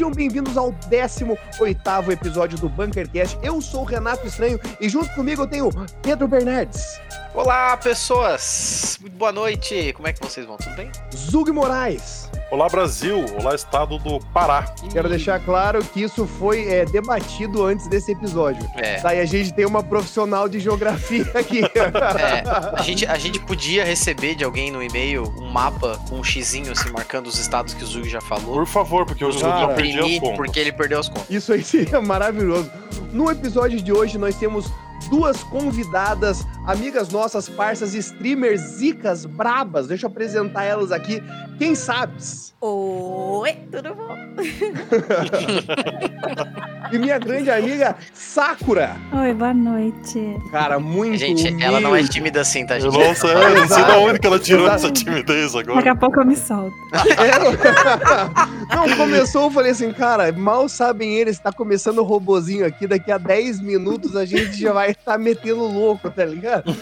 Sejam bem-vindos ao 18 episódio do Bunkercast. Eu sou o Renato Estranho e junto comigo eu tenho Pedro Bernardes. Olá, pessoas! Muito boa noite! Como é que vocês vão? Tudo bem? Zug Moraes. Olá Brasil, olá estado do Pará. Quero deixar claro que isso foi é, debatido antes desse episódio. É. Tá, e a gente tem uma profissional de geografia aqui. É, a, gente, a gente podia receber de alguém no e-mail um mapa com um xizinho assim, marcando os estados que o Zug já falou. Por favor, porque eu já Cara, perdi as contas. porque ele perdeu as contas. Isso aí seria maravilhoso. No episódio de hoje nós temos duas convidadas, amigas nossas, parças, streamers, zicas, brabas. Deixa eu apresentar elas aqui. Quem sabes? Oi, tudo bom? E minha grande amiga Sakura. Oi, boa noite. Cara, muito Gente, ela não é humilde. tímida assim, tá, gente? Nossa, é, eu não sei de onde que ela tirou Exato. essa timidez Daqui agora. a pouco eu me solto. É, não, começou, eu falei assim, cara, mal sabem eles, tá começando o robozinho aqui, daqui a 10 minutos a gente já vai estar metendo louco, tá ligado?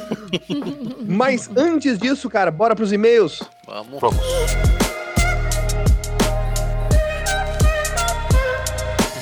Mas antes disso, cara, bora pros e-mails. Vamos. Vamos.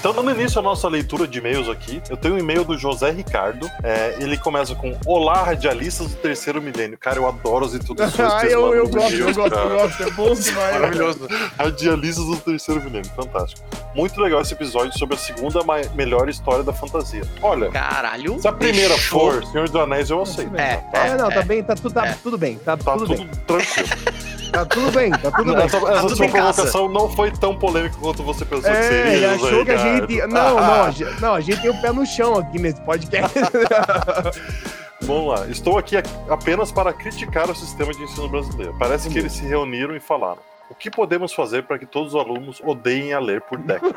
Então, dando início à nossa leitura de e-mails aqui, eu tenho um e-mail do José Ricardo. É, ele começa com Olá, radialistas do terceiro milênio. Cara, eu adoro as introduções Ah, eu, eu gosto, eu gosto, eu gosto, é bom demais. Maravilhoso. Radialistas do terceiro milênio, fantástico. Muito legal esse episódio sobre a segunda melhor história da fantasia. Olha, Caralho. se a primeira for Senhor dos Anéis, eu aceito. É, tá? É, não, tá É. bem, tá, tudo, tá É. tudo bem, tá, Tá tudo, tudo, bem, tranquilo. tá tudo bem, tá tudo bem. Essa, essa tudo sua em casa. provocação não foi tão polêmica quanto você pensou que É, seria. ele José achou que a gente. Não, não, Ah, a gente, não, a gente tem o pé no chão aqui nesse podcast. Vamos lá. Estou aqui apenas para criticar o sistema de ensino brasileiro. Parece que eles se reuniram e falaram. O que podemos fazer para que todos os alunos odeiem a ler por décadas?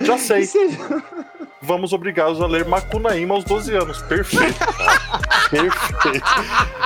Já sei, Seja- vamos obrigá-los a ler Macunaíma aos 12 anos. Perfeito. Cara. Perfeito.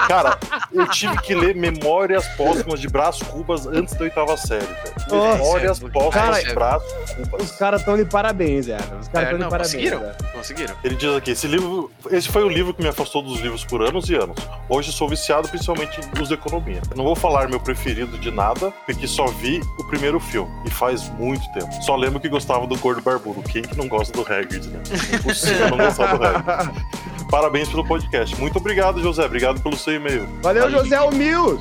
Cara, eu tive que ler Memórias Póstumas de Brás Cubas antes da oitava série, velho. Nossa. Memórias Póstumas Cara, de Brás Os Cubas. caras estão de parabéns, velho. Os caras É, estão não, de parabéns. conseguiram? velho. Conseguiram. Ele diz aqui, esse livro, esse foi o livro que me afastou dos livros por anos e anos. Hoje sou viciado principalmente nos de economia. Não vou falar meu preferido de nada, porque só vi o primeiro filme e faz muito tempo. Só lembro que gostava do Gordo Barbudo. Quem que não gosta do Hagrid, né? Impossível não gostar do Hagrid. Parabéns pelo podcast. Muito obrigado, José. Obrigado pelo seu e-mail. Valeu, Valeu. José Humil.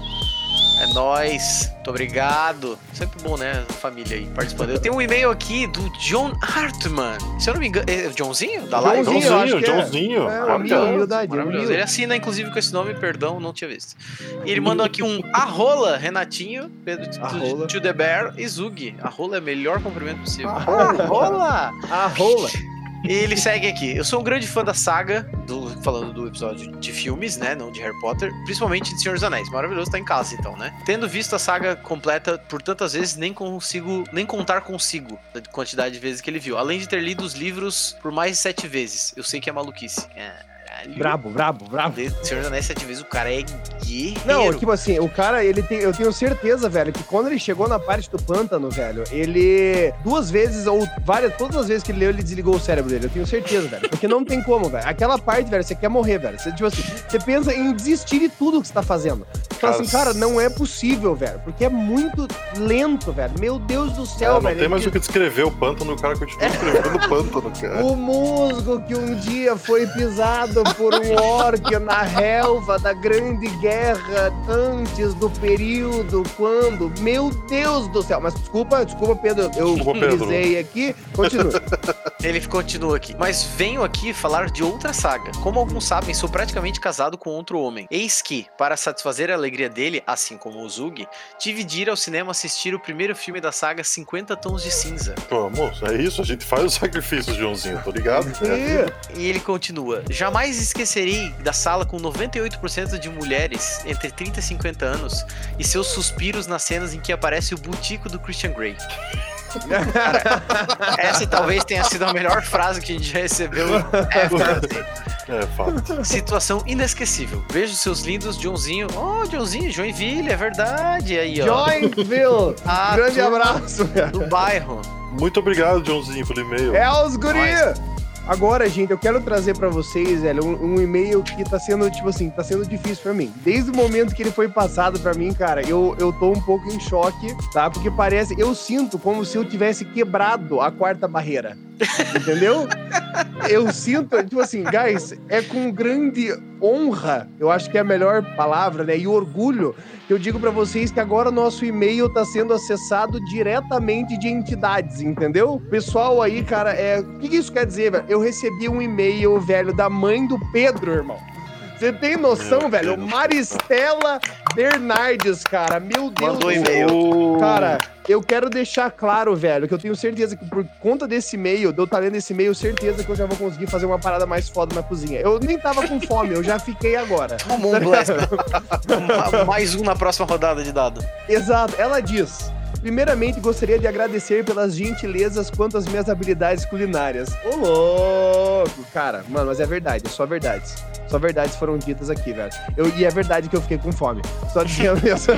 É nóis. Muito obrigado. Sempre bom, né? A família aí participando. Eu tenho um e-mail aqui do John Hartman. Se eu não me engano. É o Johnzinho? Da live? Joãozinho, que é. Joãozinho. É, é. humildade, humilde. Ele assina, inclusive, com esse nome, perdão, não tinha visto. E ele mandou aqui um arrola, Renatinho, Pedro Arrola. to the Bear e Zug. Arrola é o melhor cumprimento possível. Arrola. Arrola! E ele segue aqui. Eu sou um grande fã da saga, do, falando do episódio de filmes, né? Não de Harry Potter, principalmente de Senhor dos Anéis. Maravilhoso, tá em casa então, né? Tendo visto a saga completa por tantas vezes, nem consigo, nem contar consigo da quantidade de vezes que ele viu. Além de ter lido os livros por mais de sete vezes. Eu sei que é maluquice. Caralho. Brabo, brabo, brabo. Ler Senhor dos Anéis sete vezes, o cara é guerreiro. Não, tipo assim, o cara, ele tem, eu tenho certeza, velho, que quando ele chegou na parte do pântano, velho, ele duas vezes ou várias, todas as vezes que ele leu, ele desligou o cérebro dele. Eu tenho certeza, velho. Porque não tem como, velho. Aquela parte, velho, você quer morrer, velho. Você, tipo assim, você pensa em desistir de tudo que você tá fazendo. Você fala assim, Cara, não é possível, velho. Porque é muito lento, velho. Meu Deus do céu, É, não velho. tem mais Ele- o que descrever o pântano, o cara continua escrevendo o pântano, cara. O musgo que um dia foi pisado por um orc na relva da Grande Guerra antes do período quando. Meu Deus do céu! Mas desculpa, desculpa, Pedro. Eu pisei aqui. Continua. Ele continua aqui. Mas venho aqui falar de outra saga. Como alguns sabem, sou praticamente casado com outro homem. Eis que, para satisfazer a alegria dele, assim como o Zug, tive de ir ao cinema assistir o primeiro filme da saga 50 Tons de Cinza. Vamos, é isso, a gente faz os sacrifícios, Joãozinho, tô ligado? E- E ele continua: Jamais esquecerei da sala com 98% de mulheres entre 30 e 50 anos e seus suspiros nas cenas em que aparece o butico do Christian Grey. Essa talvez tenha sido a melhor frase que a gente já recebeu ever. É, fato. Situação inesquecível. Vejo seus lindos Joãozinho. Oh, Joãozinho, Joinville, é verdade. Aí, ó. Joinville! Ah, Grande abraço. Do bairro. Muito obrigado, Joãozinho, pelo e-mail. É os guri! Agora, gente, eu quero trazer pra vocês, velho, um, um e-mail que tá sendo, tipo assim, tá sendo difícil pra mim. Desde o momento que ele foi passado pra mim, cara, eu, eu tô um pouco em choque, tá? Porque parece, eu sinto como se eu tivesse quebrado a quarta barreira. Entendeu? eu sinto, tipo assim, guys, é com grande honra, eu acho que é a melhor palavra, né? E orgulho que eu digo pra vocês que agora o nosso e-mail tá sendo acessado diretamente de entidades, entendeu? Pessoal aí, cara, é, o que, que isso quer dizer, velho? Eu recebi um e-mail, velho, da mãe do Pedro, irmão. Você tem noção, velho? Maristela Bernardes, cara. Meu Deus Mandou do céu. e-mail. Cara, eu quero deixar claro, velho, que eu tenho certeza que por conta desse e-mail, de eu estar lendo esse e-mail, certeza que eu já vou conseguir fazer uma parada mais foda na cozinha. Eu nem tava com fome, eu já fiquei agora. Tomou um blast. Ma- Mais um na próxima rodada de dado. Exato, ela diz. Primeiramente, gostaria de agradecer pelas gentilezas quanto às minhas habilidades culinárias. Ô, louco! Cara, mano, mas é verdade, é só verdades. Só verdades foram ditas aqui, velho. Eu, e é verdade que eu fiquei com fome. Só dizendo isso.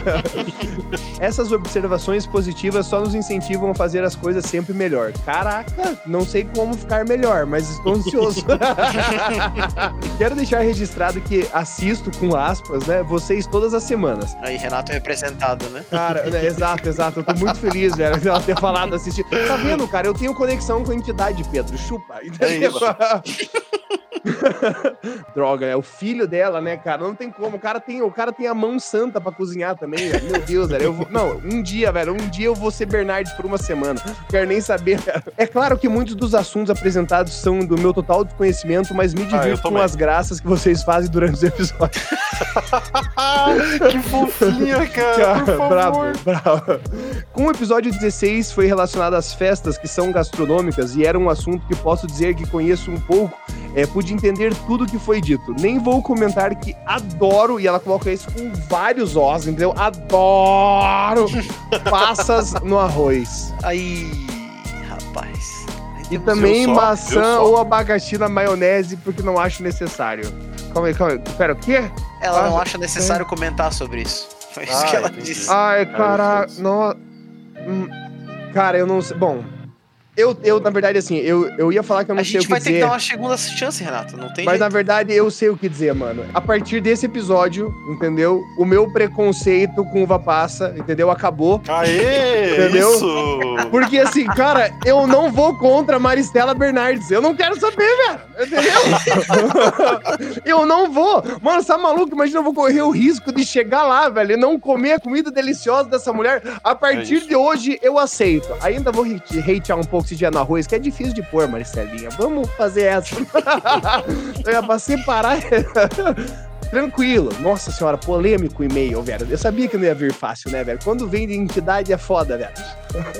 Essas observações positivas só nos incentivam a fazer as coisas sempre melhor. Caraca, não sei como ficar melhor, mas estou ansioso. Quero deixar registrado que assisto, com aspas, né, vocês todas as semanas. Aí, Renato representado, né? Cara, né, exato, exato. Eu tô muito feliz, velho, de ela ter falado assistir. Tá vendo, cara? Eu tenho conexão com a entidade, Pedro. Chupa. Entendeu? Droga, é o filho dela, né, cara? Não tem como. O cara tem, o cara tem a mão santa pra cozinhar também, velho. Meu Deus, velho. Eu vou, não, um dia, velho, um dia eu vou ser Bernardes por uma semana. Quero nem saber, cara. É claro que muitos dos assuntos apresentados são do meu total desconhecimento, mas me Ah, divirto com também. as graças que vocês fazem durante os episódios. que fofinha, cara. Cara, por favor. bravo, bravo. Com o episódio 16 foi relacionado às festas que são gastronômicas e era um assunto que posso dizer que conheço um pouco. É, pude entender tudo que foi dito. Nem vou comentar que adoro, e ela coloca isso com vários Os, entendeu? Adoro passas no arroz. Aí, rapaz. Aí E também só, maçã ou abacaxi na maionese, porque não acho necessário. Calma aí, calma aí. Pera, o quê? Ela não Ah, acha necessário comentar sobre isso. Foi isso Ah, que ela entendi. disse. Ai, caraca, isso. no... Hum, Cara, eu não sei. Bom, eu, eu na verdade, assim, eu, eu ia falar que eu não A sei o gente que vai ter dizer. que dar uma segunda chance, Renato. Não tem Mas na jeito. verdade eu sei o que dizer, mano. A partir desse episódio, entendeu? O meu preconceito com uva passa, entendeu? Acabou. Aê, Entendeu? isso. Porque assim, cara, eu não vou contra a Maristela Bernardes. Eu não quero saber, velho. Entendeu? eu não vou. Mano, você tá maluco? Imagina eu vou correr o risco de chegar lá, velho, e não comer a comida deliciosa dessa mulher. A partir isso. de hoje, eu aceito. Ainda vou hate- hatear um pouco tiver no arroz, que é difícil de pôr, Maristelinha. Vamos fazer essa. é, pra separar. Tranquilo. Nossa senhora, polêmico e-mail, velho. Eu sabia que não ia vir fácil, né, velho? Quando vem de entidade é foda, velho.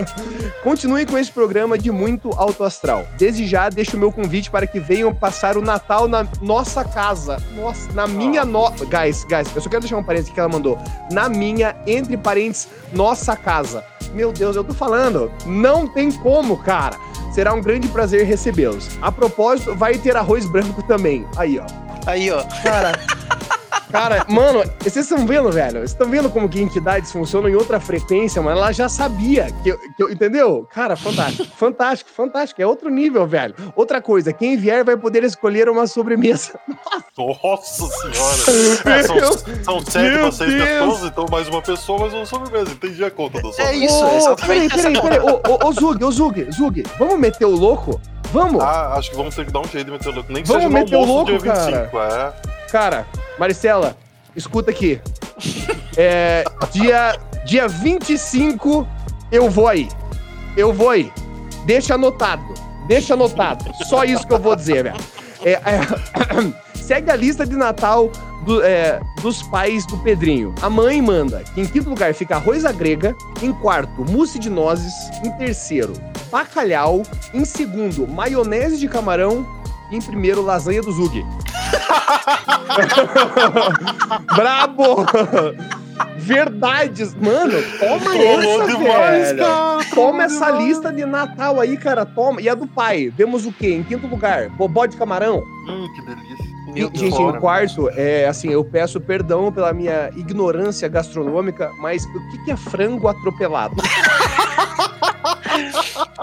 Continue com esse programa de muito alto astral. Desde já, deixo o meu convite para que venham passar o Natal na nossa casa. Nossa, na minha Ah. no... Guys, guys, eu só quero deixar um parênteses que ela mandou. Na minha, entre parênteses, nossa casa. Meu Deus, eu tô falando. Não tem como, cara. Será um grande prazer recebê-los. A propósito, vai ter arroz branco também. Aí, ó. Aí, ó. Cara, cara, mano, vocês estão vendo, velho? Vocês estão vendo como que entidades funcionam em outra frequência, mano? Ela já sabia que eu, que eu- entendeu? Cara, fantástico, fantástico, fantástico. É outro nível, velho. Outra coisa, quem vier vai poder escolher uma sobremesa. Nossa senhora. É, são, são sete pra seis pessoas, então mais uma pessoa, mais uma sobremesa. Entendi a conta da É sobremesa. isso, Ô, exatamente Peraí, peraí, peraí. Ô, ô, ô, Zug, ô, Zug, Zug, vamos meter o louco? Vamos? Ah, acho que vamos ter que dar um jeito de meter o louco. Nem que Vamos seja no meter o almoço louco, dia 25, é. Cara, Maricela, escuta aqui. É, dia, dia 25 eu vou aí. Eu vou aí. Deixa anotado. Deixa anotado. Só isso que eu vou dizer, velho. É, é, segue a lista de Natal do- é, dos pais do Pedrinho. A mãe manda que em quinto lugar fica arroz à grega, em quarto, mousse de nozes, em terceiro, bacalhau, em segundo, maionese de camarão e em primeiro, lasanha do Zug. Brabo! Verdades, mano, toma essa, demais, velho. cara. Toma essa demais. lista de Natal aí, cara, toma. E a do pai, vemos o quê? Em quinto lugar, bobó de camarão. Hum, que delícia. Meu E, gente, Fora, em quarto, é assim, eu peço perdão pela minha ignorância gastronômica, mas o que, que é frango atropelado?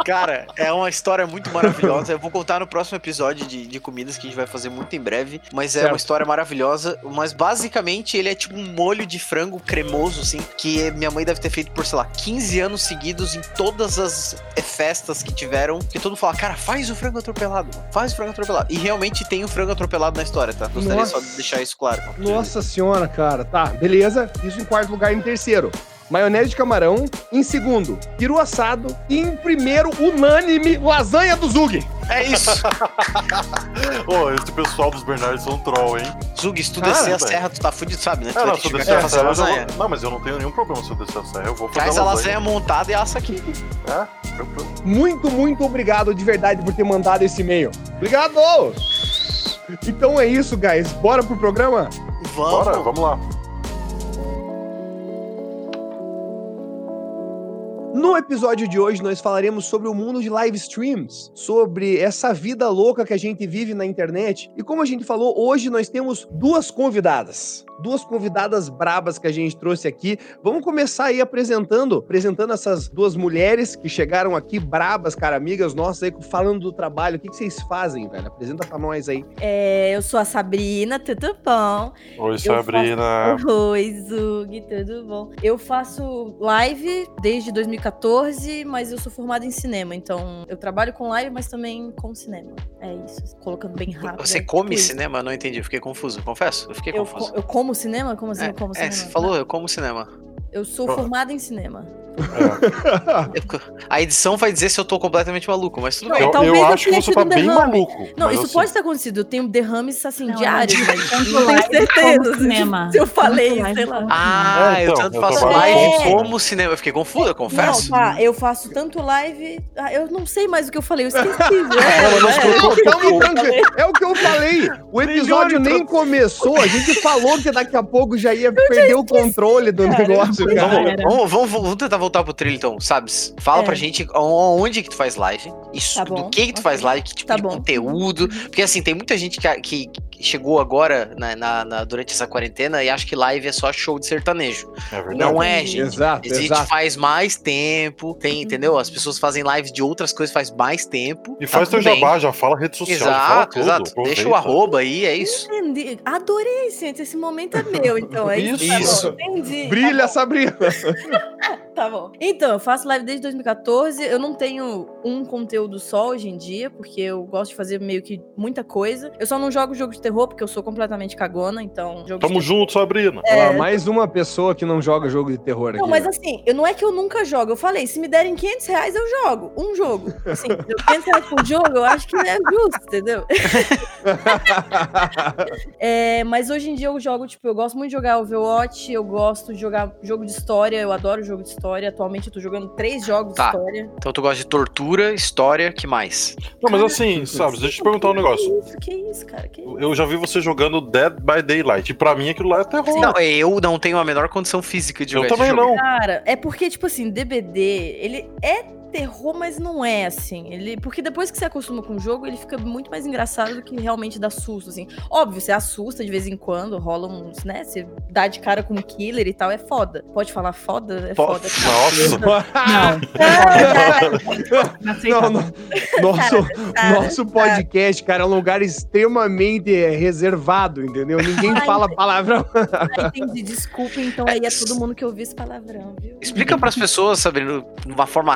Cara, é uma história muito maravilhosa. Eu vou contar no próximo episódio de, de comidas que a gente vai fazer muito em breve. Mas é Certo. uma história maravilhosa. Mas basicamente ele é tipo um molho de frango cremoso, assim, que minha mãe deve ter feito por, sei lá, 15 anos seguidos em todas as festas que tiveram. Que todo mundo fala, cara, faz o frango atropelado. Faz o frango atropelado. E realmente tem o frango atropelado na história, tá? Gostaria Nossa. só de deixar isso claro. Nossa senhora, cara. Tá, beleza. Isso em quarto lugar. Em terceiro, maionese de camarão. Em segundo, peru assado. E em primeiro, unânime, lasanha do Zug. É isso. Ô, esse pessoal dos Bernardes são troll, hein? Zug, se tu Cara, descer a serra, tu tá fudido, sabe, né? Tu vai não, se eu descer a serra, eu lasanha. vou... Não, mas eu não tenho nenhum problema se eu descer a serra. Eu vou fazer Traz a lasanha montada e assa aqui. É, tranquilo. Muito, muito obrigado de verdade por ter mandado esse e-mail. Obrigado! Então é isso, guys. Bora pro programa? Vamos. Bora, vamos lá. No episódio de hoje, nós falaremos sobre o mundo de live streams, sobre essa vida louca que a gente vive na internet. E como a gente falou, hoje nós temos duas convidadas. Duas convidadas brabas que a gente trouxe aqui. Vamos começar aí apresentando, apresentando essas duas mulheres que chegaram aqui brabas, cara, amigas nossas aí, falando do trabalho. O que, que vocês fazem, velho? Apresenta pra nós aí. É, eu sou a Sabrina, tudo bom? Oi, Eu Sabrina. Oi, Zug, tudo bom? Eu faço live desde 2014, mas eu sou formada em cinema, então eu trabalho com live, mas também com cinema. É isso, colocando bem rápido. Você come cinema? Não entendi, fiquei confuso, confesso. Eu fiquei Eu, confuso. co- eu como cinema? Como assim é, eu como é, cinema? você falou, eu como cinema. Eu sou formada em cinema. É. Eu- a edição vai dizer se eu tô completamente maluco, mas tudo Não, bem. Eu, talvez eu eu acho que você tá bem derrame. maluco. Não, isso assim, pode ter acontecido. Eu tenho derrames assim Não, diários, não, não tenho certeza. como cinema. Se eu falei, live sei lá. como Ah, É, eu então, tanto eu faço live com- como cinema. Eu fiquei confuso, eu confesso. Não, tá, eu faço tanto live. Ah, eu não sei mais o que eu falei, eu esqueci. É. É o que eu falei. O episódio nem começou. A gente falou que daqui a pouco já ia perder o controle do cara. negócio, cara. Vamos, vamos, vamos tentar voltar pro trilho, então, sabes? Fala É. pra gente onde que tu faz live, isso, Tá do que que tu ok. faz live, que tipo Tá de bom. conteúdo. Porque assim, tem muita gente que, que chegou agora na, na- na- durante essa quarentena e acha que live é só show de sertanejo. É verdade. Não é, gente. Exato, Existe exato. faz mais tempo, tem, entendeu? As pessoas fazem lives de outras coisas faz mais tempo. E tá faz teu bem. jabá, já fala rede social, Exato, tudo. exato. aproveita. Deixa o arroba aí, é isso. Entendi. Adorei, gente. Esse momento é meu, então. É isso. Isso. Tá. Entendi. Brilha, Sabrina. Tá bom. Então, eu faço live desde 2014. Eu não tenho um conteúdo só hoje em dia, porque eu gosto de fazer meio que muita coisa. Eu só não jogo jogo de terror, porque eu sou completamente cagona, então. Jogo Tamo de junto, Sabrina. Olha lá, mais uma pessoa que não joga jogo de terror aqui. Não, mas assim, eu, não é que eu nunca jogo. Eu falei, se me derem 500 reais, eu jogo. Um jogo. Assim, 500 reais por jogo, eu acho que é justo, entendeu? É, mas hoje em dia eu jogo, tipo, eu gosto muito de jogar Overwatch, eu gosto de jogar jogo de história, eu adoro jogo de história. Atualmente eu tô jogando três jogos Tá. de história. Então tu gosta de tortura, história, que mais? Não, mas assim, sabe, deixa eu te perguntar um negócio. Que isso, que isso, cara? Que isso? Eu já vi você jogando Dead by Daylight. E pra mim aquilo lá é terror. Não, eu não tenho a menor condição física de eu jogar esse também jogo. não. Cara, é porque, tipo assim, DBD, ele é terror, mas não é assim. Ele, porque depois que você acostuma com o jogo, ele fica muito mais engraçado do que realmente dá susto, assim. Óbvio, você assusta de vez em quando, rola uns, né? Você dá de cara com um killer e tal, é foda. Pode falar foda? É foda. Nossa. Não. Não Não. Nosso, Cara, nosso podcast, cara, é um lugar extremamente reservado, entendeu? Ninguém Ai, fala palavrão. Ah, entendi, desculpa, então aí é todo mundo que ouviu esse palavrão, viu? Explica pras pessoas, Sabrina, de uma forma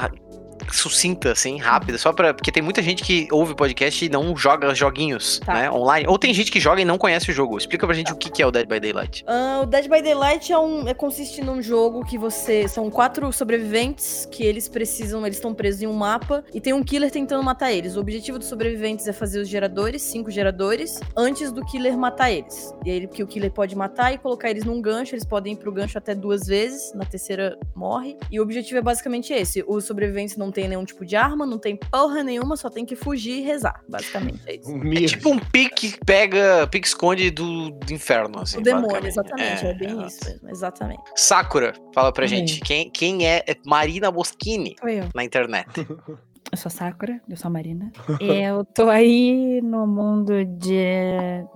sucinta, assim, rápida, só pra. Porque tem muita gente que ouve podcast e não joga joguinhos, Tá. né? Online. Ou tem gente que joga e não conhece o jogo. Explica pra gente o que que é o Dead by Daylight. Ah, o Dead by Daylight é um, é, consiste num jogo que você. São quatro sobreviventes que eles precisam. Eles estão presos em um mapa e tem um killer tentando matar eles. O objetivo dos sobreviventes é fazer os geradores, cinco geradores, antes do killer matar eles. E aí, que o killer pode matar e colocar eles num gancho. Eles podem ir pro gancho até duas vezes. Na terceira morre. E o objetivo é basicamente esse: os sobreviventes não têm nenhum tipo de arma, não tem porra nenhuma, só tem que fugir e rezar. Basicamente é isso. É tipo um pique pega, pique esconde do, do inferno, assim. O demônio, exatamente. É, bem exato. isso mesmo, exatamente. Sakura, fala pra Oi. gente. Quem, quem é Marina Moschini Sou eu. na internet? Eu sou a Sakura, eu sou a Marina. eu tô aí no mundo de,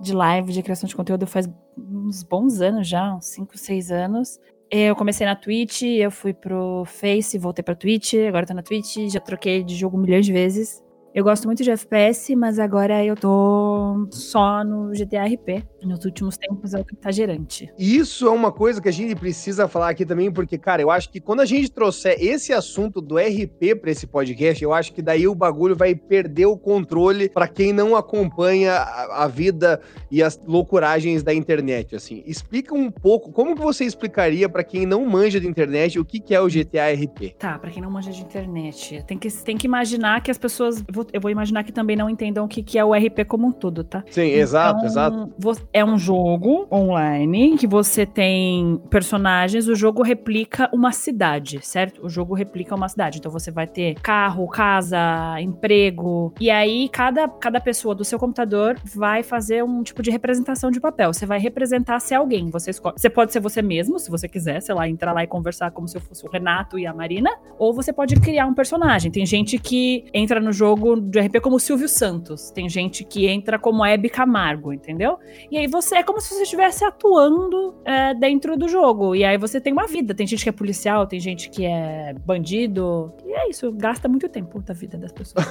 de live, de criação de conteúdo faz uns bons anos já, uns 5, 6 anos. Eu comecei na Twitch, eu fui pro Face, voltei pra Twitch, agora tô na Twitch, já troquei de jogo milhões de vezes. Eu gosto muito de FPS, mas agora eu tô só no GTA RP. Nos últimos tempos é o que tá gerante. Isso é uma coisa que a gente precisa falar aqui também, porque, cara, eu acho que quando a gente trouxer esse assunto do RP pra esse podcast, eu acho que daí o bagulho vai perder o controle pra quem não acompanha a, a vida e as loucuragens da internet, assim. Explica um pouco, como que você explicaria pra quem não manja de internet o que, que é o GTA RP? Tá, pra quem não manja de internet, tem que, tem que imaginar que as pessoas. Vou- Eu vou imaginar que também não entendam o que, que é o RP como um todo, tá? Sim, exato, Então, exato. vo- É um jogo online que você tem personagens, o jogo replica uma cidade, certo? O jogo replica uma cidade. Então você vai ter carro, casa, emprego. E aí cada, cada pessoa do seu computador vai fazer um tipo de representação de papel. Você vai representar ser alguém. Você escolhe. Você pode ser você mesmo, se você quiser, sei lá, entrar lá e conversar como se eu fosse o Renato e a Marina. Ou você pode criar um personagem. Tem gente que entra no jogo de RP como Silvio Santos. Tem gente que entra como Hebe Camargo, entendeu? E aí você é como se você estivesse atuando é, dentro do jogo. E aí você tem uma vida. Tem gente que é policial, tem gente que é bandido. E é isso, gasta muito tempo da vida das pessoas.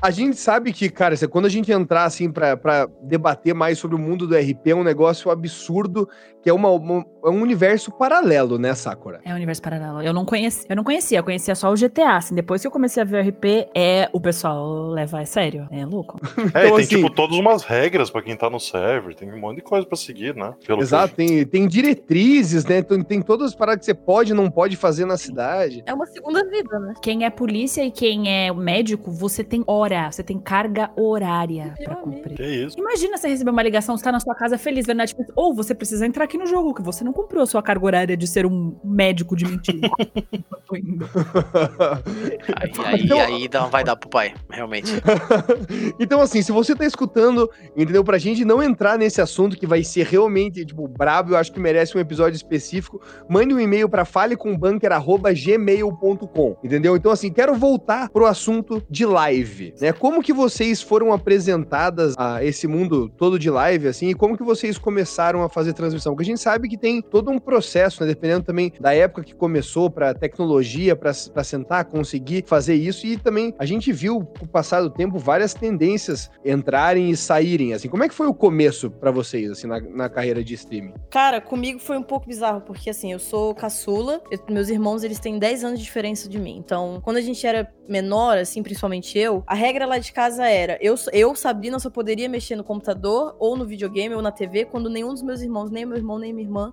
a gente sabe que, cara, quando a gente entrar assim pra debater mais sobre o mundo do RP, é um negócio absurdo, que é, uma, uma- é um universo paralelo, né, Sakura? É um universo paralelo. Eu não conhecia, eu não conhecia, eu conhecia só o GTA. Assim, depois que eu comecei a ver o RP, é o pessoal levar a sério. É louco. É, Então, e tem assim- tipo todas umas regras pra quem tá no server, tem um monte de coisa pra seguir, né? Pelo que Exato, tem, tem diretrizes, né? Tem, tem todas as paradas que você pode e não pode fazer na cidade. É uma segunda vida, né? Quem é polícia e quem é médico, você tem hora, você tem carga horária pra Meu cumprir. Que isso? Imagina você receber uma ligação, você tá na sua casa feliz vendo Netflix, ou você precisa entrar aqui no jogo, que você não cumpriu a sua carga horária de ser um médico de mentira. Tô indo. Aí, aí, Então- aí dá- vai dar pro pai, realmente. então, assim, se você tá escutando, entendeu? Pra gente não entrar nesse assunto que vai ser realmente, tipo, brabo, eu acho que merece um episódio específico, mande um e-mail pra falecombanker.gmail.com, entendeu? Então, assim, quero voltar pro assunto de live, né? Como que vocês foram apresentadas a esse mundo todo de live, assim, e como que vocês começaram a fazer transmissão? Porque a gente sabe que tem todo um processo, né? Dependendo também da época que começou, pra tecnologia, pra sentar, conseguir fazer isso, e também a gente viu, com o passar do tempo, várias tendências entrarem e saírem, assim. Como é que foi o começo pra vocês, assim, na, na carreira de streaming? Cara, comigo foi um pouco bizarro, porque assim, eu sou caçula, eu- meus irmãos, eles têm 10 anos de diferença de mim. Então, quando a gente era menor, assim, principalmente eu, a regra lá de casa era, eu, eu Sabrina, só poderia mexer no computador, ou no videogame, ou na TV, quando nenhum dos meus irmãos, nem meu irmão, nem minha irmã,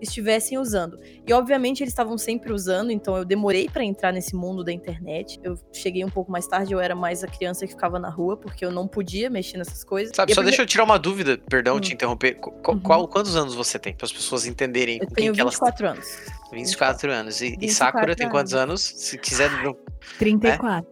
estivessem usando. E, obviamente, eles estavam sempre usando, então eu demorei pra entrar nesse mundo da internet. Eu cheguei um pouco mais tarde, eu era mais a criança que ficava na rua, porque eu não podia mexer nessas coisas. Sabe, E só prime- deixa eu tirar uma dúvida, perdão Hum. te interromper. Qu- Uhum. qual- quantos anos você tem? Para as pessoas entenderem Eu com quem tenho que elas 24 anos. 24 anos. E, e 24 Sakura tem quantos anos. anos? Se quiser. não- 34.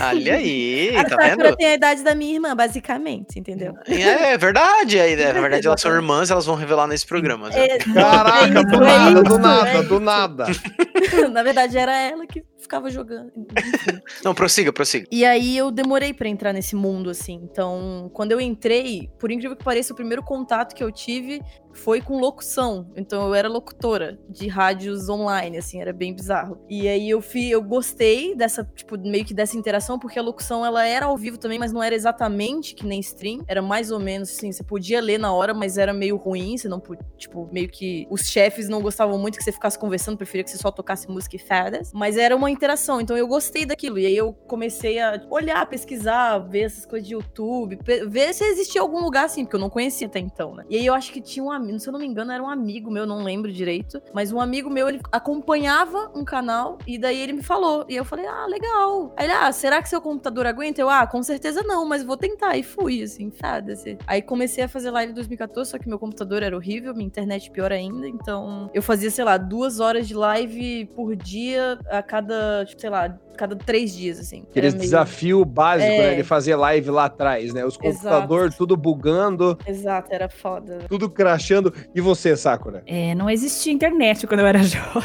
Olha aí, a tá Sakura vendo? tem a idade da minha irmã, basicamente, entendeu? É, é verdade. né, Na verdade, elas são irmãs, elas vão revelar nesse programa. né? É, Caraca, é é nada, do nada, é do nada. Na verdade, era ela que ficava jogando. Não, prossiga, prossiga. E aí eu demorei pra entrar nesse mundo, assim. Então, quando eu entrei, por incrível que pareça, o primeiro contato que eu tive foi com locução. Então eu era locutora de rádios online, assim, era bem bizarro. E aí eu fui, eu gostei dessa, tipo, meio que dessa interação, porque a locução ela era ao vivo também, mas não era exatamente que nem stream. Era mais ou menos assim, você podia ler na hora, mas era meio ruim, você não podia, tipo, meio que os chefes não gostavam muito que você ficasse conversando, preferia que você só tocasse música e fadas. Mas era uma interação, então eu gostei daquilo. E aí eu comecei a olhar, pesquisar, ver essas coisas de YouTube, ver se existia algum lugar assim, porque eu não conhecia até então, né? E aí eu acho que tinha um amigo, se eu não me engano, era um amigo meu, não lembro direito, mas um amigo meu, ele acompanhava um canal e daí ele me falou. E eu falei, ah, legal. Aí ele, ah, será que seu computador aguenta? Eu, ah, com certeza não, mas vou tentar. E fui, assim, foda-se. Aí comecei a fazer live em 2014, só que meu computador era horrível, minha internet pior ainda, então eu fazia, sei lá, duas horas de live por dia a cada tipo, sei lá, cada três dias, assim. Aqueles Era meio- desafio básico, É. né? De fazer live lá atrás, né? Os computadores tudo bugando, Exato, era foda. tudo crashando. E você, Sakura? É, não existia internet quando eu era jovem.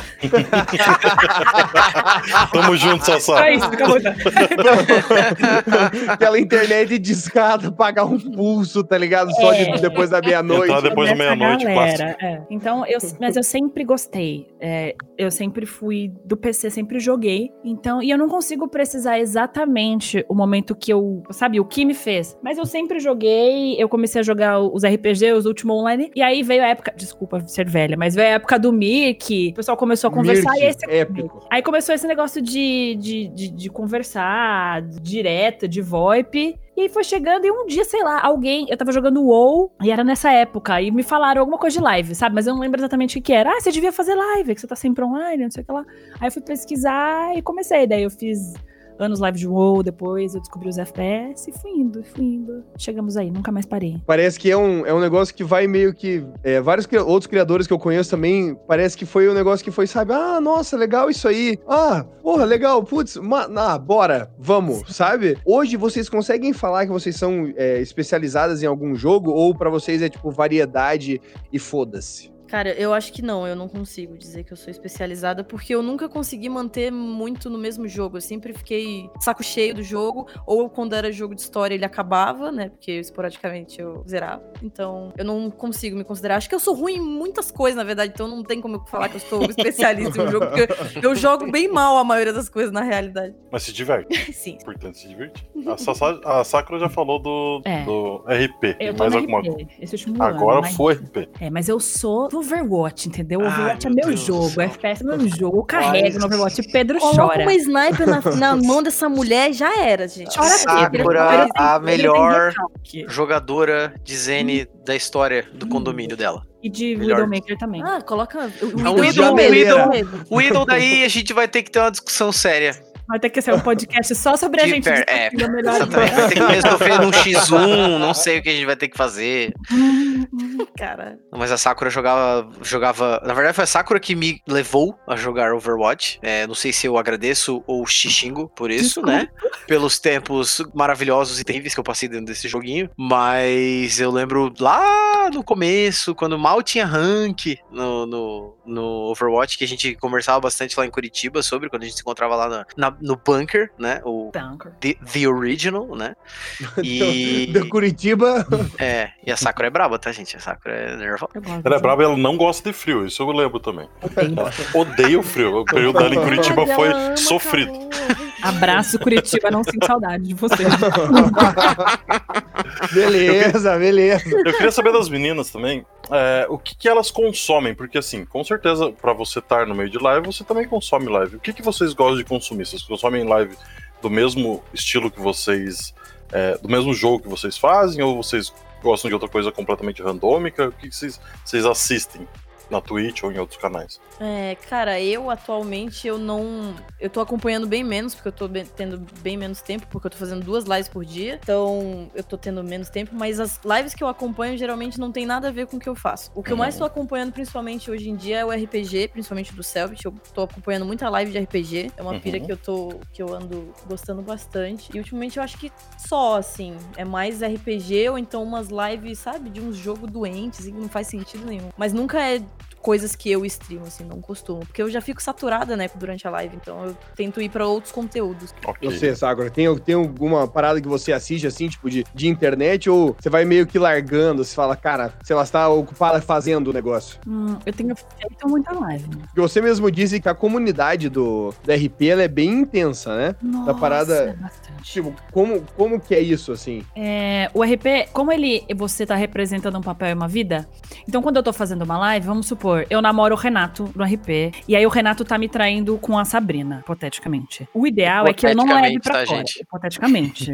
Tamo junto, Sassá. É isso, acabou. já. Aquela internet de escada, pagar um pulso, tá ligado? Só de- É. depois da meia-noite. Depois da meia-noite, é. Então, eu, mas eu sempre gostei. É, eu sempre fui do PC, sempre joguei. Então, e eu não consigo precisar exatamente o momento que eu, sabe, o que me fez. Mas eu sempre joguei, eu comecei a jogar os RPG, os Ultima Online, e aí veio a época, desculpa ser velha, mas veio a época do Mirk, o pessoal começou a conversar Mirk, e aí você épico. Aí começou esse negócio de, de, de, de conversar direto, de VoIP. E aí foi chegando e um dia, sei lá, alguém. Eu tava jogando WoW e era nessa época. E me falaram alguma coisa de live, sabe? Mas eu não lembro exatamente o que era. Ah, você devia fazer live, que você tá sempre online, não sei o que lá. Aí eu fui pesquisar e comecei. Daí eu fiz anos live de WoW, depois eu descobri os FPS e fui indo, fui indo. Chegamos aí, nunca mais parei. Parece que é um, é um negócio que vai meio que. é, vários cri- outros criadores que eu conheço também, parece que foi um negócio que foi, sabe? Ah, nossa, legal isso aí. Ah, porra, legal. Putz, ah, bora, vamos, sabe? Hoje vocês conseguem falar que vocês são é, especializadas em algum jogo ou pra vocês é tipo variedade e foda-se? Cara, eu acho que não, eu não consigo dizer que eu sou especializada, porque eu nunca consegui manter muito no mesmo jogo. Eu sempre fiquei saco cheio do jogo, ou quando era jogo de história ele acabava, né? Porque esporadicamente eu zerava. Então, eu não consigo me considerar. Acho que eu sou ruim em muitas coisas, na verdade, então não tem como eu falar que eu sou especialista em um jogo, porque eu jogo bem mal a maioria das coisas na realidade. Mas se diverte. Sim. Importante se divertir. A, Sakura já falou do, É. do RP. Eu tô mais no alguma RP, coisa. último ano. Agora mas- foi RP. É, mas eu sou do Overwatch, entendeu? Ai, Overwatch é meu Deus jogo, céu. FPS é meu jogo. Eu carrego no Overwatch Pedro Coloca chora. uma sniper na, na mão dessa mulher e já era, gente. Chora Pedro. Sakura, Pedro a melhor jogadora de Zene da história do condomínio dela. E de Melhor. Widowmaker também. Ah, coloca. O, É um ídolo. O Idol daí a gente vai ter que ter uma discussão séria. Vai ter que ser um podcast só sobre a De gente. per- é, Exatamente. Vai ter que resolver num X1, não sei o que a gente vai ter que fazer. Cara. Mas a Sakura jogava, jogava. Na verdade, foi a Sakura que me levou a jogar Overwatch. É, não sei se eu agradeço ou xixingo por isso, né? Pelos tempos maravilhosos e terríveis que eu passei dentro desse joguinho. Mas eu lembro lá no começo, quando mal tinha rank no, no, no Overwatch, que a gente conversava bastante lá em Curitiba sobre, quando a gente se encontrava lá na- na- no bunker, né? O Bunker. The, The Original, né? E. Da Curitiba. É, e a Sakura é braba, tá, gente? A Sakura é nervosa. Eu Ela é de- braba e ela não gosta de frio, isso eu lembro também. Odeio. Ela odeia o frio. O período dela em Curitiba foi ama sofrido. Abraço, Curitiba. Não sinto saudade de você. beleza, beleza. Eu queria saber das meninas também, é, o que, que elas consomem, porque assim, com certeza, pra você estar no meio de live, você também consome live. O que, que vocês gostam de consumir? Vocês consomem live do mesmo estilo que vocês. é, do mesmo jogo que vocês fazem, ou vocês gostam de outra coisa completamente randômica? O que, que vocês, vocês assistem na Twitch ou em outros canais? É, cara, eu atualmente eu não. Eu tô acompanhando bem menos, porque eu tô be- tendo bem menos tempo, porque eu tô fazendo duas lives por dia. Então eu tô tendo menos tempo, mas as lives que eu acompanho geralmente não tem nada a ver com o que eu faço. O que eu mais tô acompanhando, principalmente hoje em dia, é o RPG, principalmente do Selbit. Eu tô acompanhando muita live de RPG. É uma Uhum. pira que eu tô. que eu ando gostando bastante. E ultimamente eu acho que só, assim, é mais RPG ou então umas lives, sabe, de uns jogos doentes, assim, que não faz sentido nenhum. Mas nunca é coisas que eu streamo, assim, não costumo. Porque eu já fico saturada, né, durante a live, então eu tento ir pra outros conteúdos. Ok. Você, Sakura, tem, tem alguma parada que você assiste, assim, tipo, de, de internet, ou você vai meio que largando, você fala, cara, sei lá, você tá ocupada fazendo o negócio? Hum, eu tenho feito muita live. né? Porque você mesmo disse que a comunidade do, da RP, ela é bem intensa, né? Nossa, parada- bastante. Tipo, como, como que é isso, assim? É, o RP, como ele você tá representando um papel e uma vida, então quando eu tô fazendo uma live, vamos supor, eu namoro o Renato no RP, e aí o Renato tá me traindo com a Sabrina, hipoteticamente. O ideal é que eu não leve pra Hipoteticamente, tá, fora. gente? Hipoteticamente.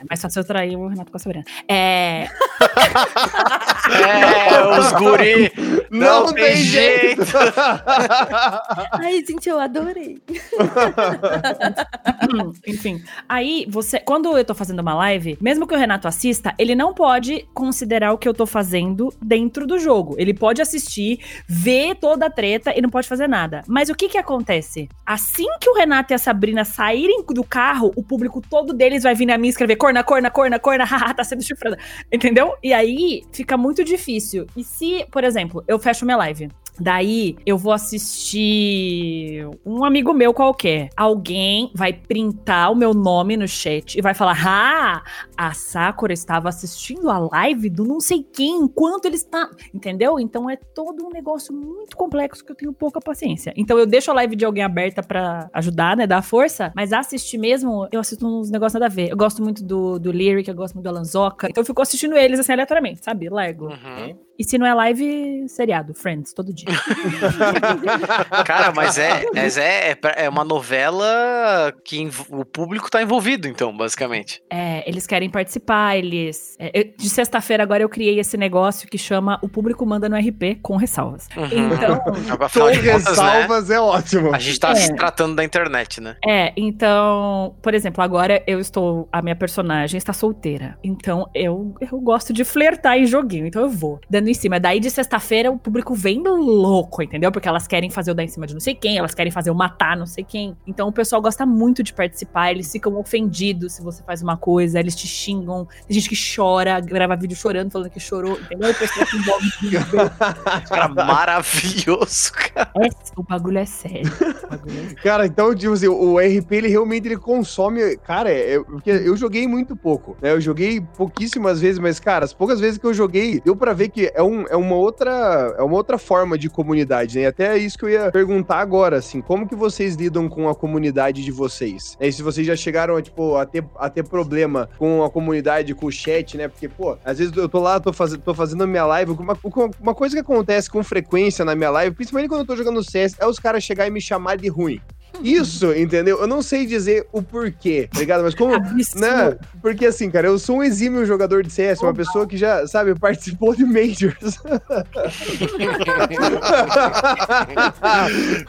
é mais fácil eu trair o Renato com a Sabrina. É, É, os guri. Não, Não tem tem jeito. Ai, gente, eu adorei. Enfim, aí você, quando eu tô fazendo uma live, mesmo que o Renato assista, ele não pode considerar o que eu tô fazendo dentro do jogo. Ele pode assistir, ver toda a treta e não pode fazer nada. Mas o que que acontece? Assim que o Renato e a Sabrina saírem do carro, o público todo deles vai vir na minha escrever corna, corna, corna, corna, haha, tá sendo chifrada. Entendeu? E aí fica muito difícil. E se, por exemplo, eu fecho minha live. Daí eu vou assistir um amigo meu qualquer. Alguém vai printar o meu nome no chat e vai falar: Ah, a Sakura estava assistindo a live do não sei quem enquanto ele está. Entendeu? Então é todo um negócio muito complexo que eu tenho pouca paciência. Então eu deixo a live de alguém aberta pra ajudar, né? Dar força. Mas assistir mesmo, eu assisto uns negócios nada a ver. Eu gosto muito do, do Lyric, eu gosto muito do Alanzoca. Então eu fico assistindo eles assim aleatoriamente, sabe? Largo. Uhum. E se não é live, seriado, Friends, todo dia. Cara, mas é, mas é, é é uma novela que o público tá envolvido, então, basicamente. É, eles querem participar, eles. é, eu- de sexta-feira agora eu criei esse negócio que chama O Público Manda no RP com ressalvas. Uhum. Então. Com né? ressalvas é ótimo. A gente tá É. se tratando da internet, né? É, então, por exemplo, agora eu estou. A minha personagem está solteira. Então eu, eu gosto de flertar em joguinho. Então eu vou dando em cima. Daí de sexta-feira o público vem louco, entendeu? Porque elas querem fazer o dar em cima de não sei quem, elas querem fazer o matar não sei quem. Então o pessoal gosta muito de participar, eles ficam ofendidos se você faz uma coisa, eles te xingam. Tem gente que chora, grava vídeo chorando, falando que chorou, entendeu? O pessoal se envolve. Cara, maravilhoso, cara. É, o bagulho é sério. O bagulho é sério. Cara, então, tipo assim, o RP, ele realmente ele consome. Cara, é, porque eu joguei muito pouco, né? Eu joguei pouquíssimas vezes, mas, cara, as poucas vezes que eu joguei, deu pra ver que é, um, é uma outra é uma outra forma de comunidade, né? Até é isso que eu ia perguntar agora, assim, como que vocês lidam com a comunidade de vocês? E se vocês já chegaram, tipo, a ter, a ter problema com a comunidade, com o chat, né? Porque, pô, às vezes eu tô lá, tô, faz, tô fazendo a minha live, uma, uma coisa que acontece com frequência na minha live, principalmente quando eu tô jogando CS, é os caras chegar e me chamar de ruim. Isso, entendeu? Eu não sei dizer o porquê, tá ligado? Mas como. Absurdo. Né? Porque assim, cara, eu sou um exímio jogador de CS, uma pessoa que já, sabe, participou de Majors.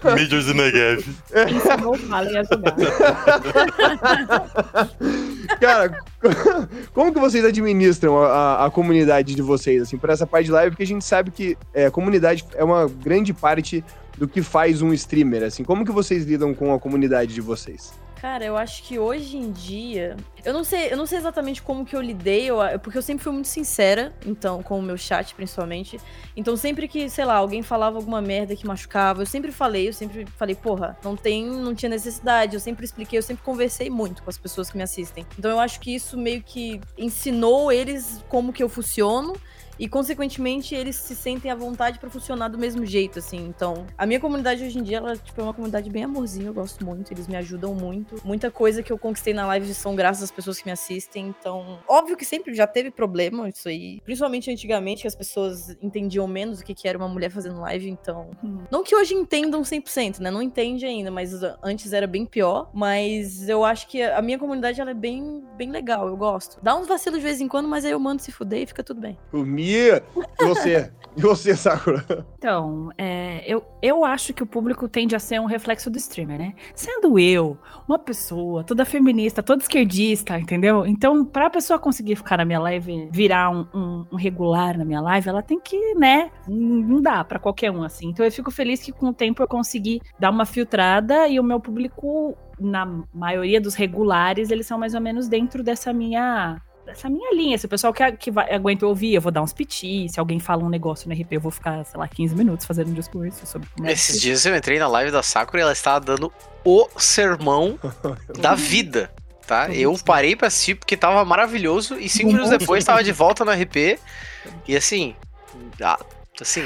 Majors e Negev. Isso não falem a jogar. cara, como que vocês administram a, a- a comunidade de vocês, assim, por essa parte de live? Porque a gente sabe que é, a comunidade é uma grande parte do que faz um streamer, assim. Como que vocês lidam com a comunidade de vocês? Cara, eu acho que hoje em dia. Eu não sei, eu não sei exatamente como que eu lidei, eu- porque eu sempre fui muito sincera, então, com o meu chat, principalmente. Então, sempre que, sei lá, alguém falava alguma merda que machucava, eu sempre falei, eu sempre falei, porra, não tem, não tinha necessidade. Eu sempre expliquei, eu sempre conversei muito com as pessoas que me assistem. Então eu acho que isso meio que ensinou eles como que eu funciono. E, consequentemente, eles se sentem à vontade pra funcionar do mesmo jeito, assim. Então, a minha comunidade hoje em dia, ela tipo, é uma comunidade bem amorzinha, eu gosto muito. Eles me ajudam muito. Muita coisa que eu conquistei na live são graças às pessoas que me assistem. Então, óbvio que sempre já teve problema isso aí. Principalmente antigamente, que as pessoas entendiam menos o que, que era uma mulher fazendo live. Então, Hum. não que hoje entendam 100%, né? Não entende ainda, mas antes era bem pior. Mas eu acho que a minha comunidade, ela é bem, bem legal, eu gosto. Dá uns vacilos de vez em quando, mas aí eu mando se fuder e fica tudo bem. O Mi, e você? E você, Sakura? Então, é, eu, eu acho que o público tende a ser um reflexo do streamer, né? Sendo eu uma pessoa toda feminista, toda esquerdista, entendeu? Então, pra pessoa conseguir ficar na minha live, virar um, um- um regular na minha live, ela tem que, né? Não dá pra qualquer um assim. Então, eu fico feliz que com o tempo eu consegui dar uma filtrada e o meu público, na maioria dos regulares, eles são mais ou menos dentro dessa minha essa minha linha. Se o pessoal que, que vai, aguenta ouvir, eu vou dar uns piti. Se alguém fala um negócio no RP, eu vou ficar, sei lá, 15 minutos fazendo um discurso sobre como é Esses que- dias eu entrei na live da Sakura e ela estava dando o sermão da vida. Tá? Eu parei pra assistir porque tava maravilhoso e cinco minutos depois tava de volta no RP. E assim, assim,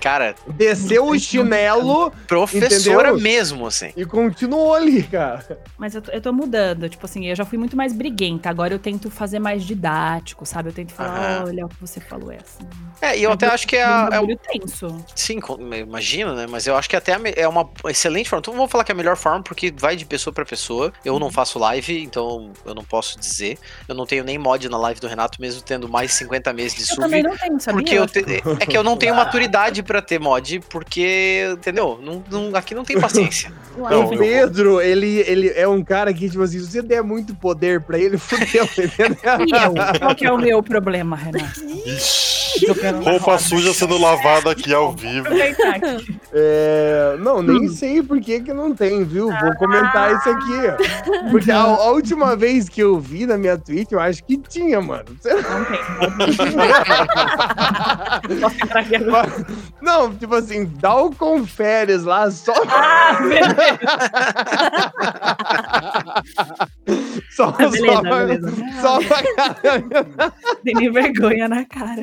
cara, Desceu o chinelo professora Entendeu? mesmo, assim. e continuou ali, cara. Mas eu tô, eu tô mudando, tipo assim, eu já fui muito mais briguenta. Agora eu tento fazer mais didático, sabe? Eu tento falar, Aham. olha, o que você falou é assim. É, e eu até acho que é, um a- é o tenso. Sim, com- imagino, né? Mas eu acho que até a me- é uma excelente forma. Então, vou falar que é a melhor forma, porque vai de pessoa pra pessoa. Eu Uhum. não faço live, então eu não posso dizer. Eu não tenho nem mod na live do Renato, mesmo tendo mais 50 meses de Eu sub. também não tenho, sabia? Porque eu te- é que eu não tenho tenho maturidade pra ter mod, porque, entendeu? Não, não- aqui não tem paciência. Não, o eu- Pedro, ele, ele é um cara que, tipo assim, se você der muito poder pra ele, fudeu, entendeu? E eu? Qual que é o meu problema, Renato? Roupa roda. suja sendo lavada aqui ao vivo. É, não, nem sei por que que não tem, viu? Vou comentar isso aqui. Porque a, a última vez que eu vi na minha Twitch, eu acho que tinha, mano. Não tem. Não, tipo assim, dá o conferes lá só, Ah, beleza. só, Ah, beleza, só, beleza. só pra Tem nem vergonha na cara.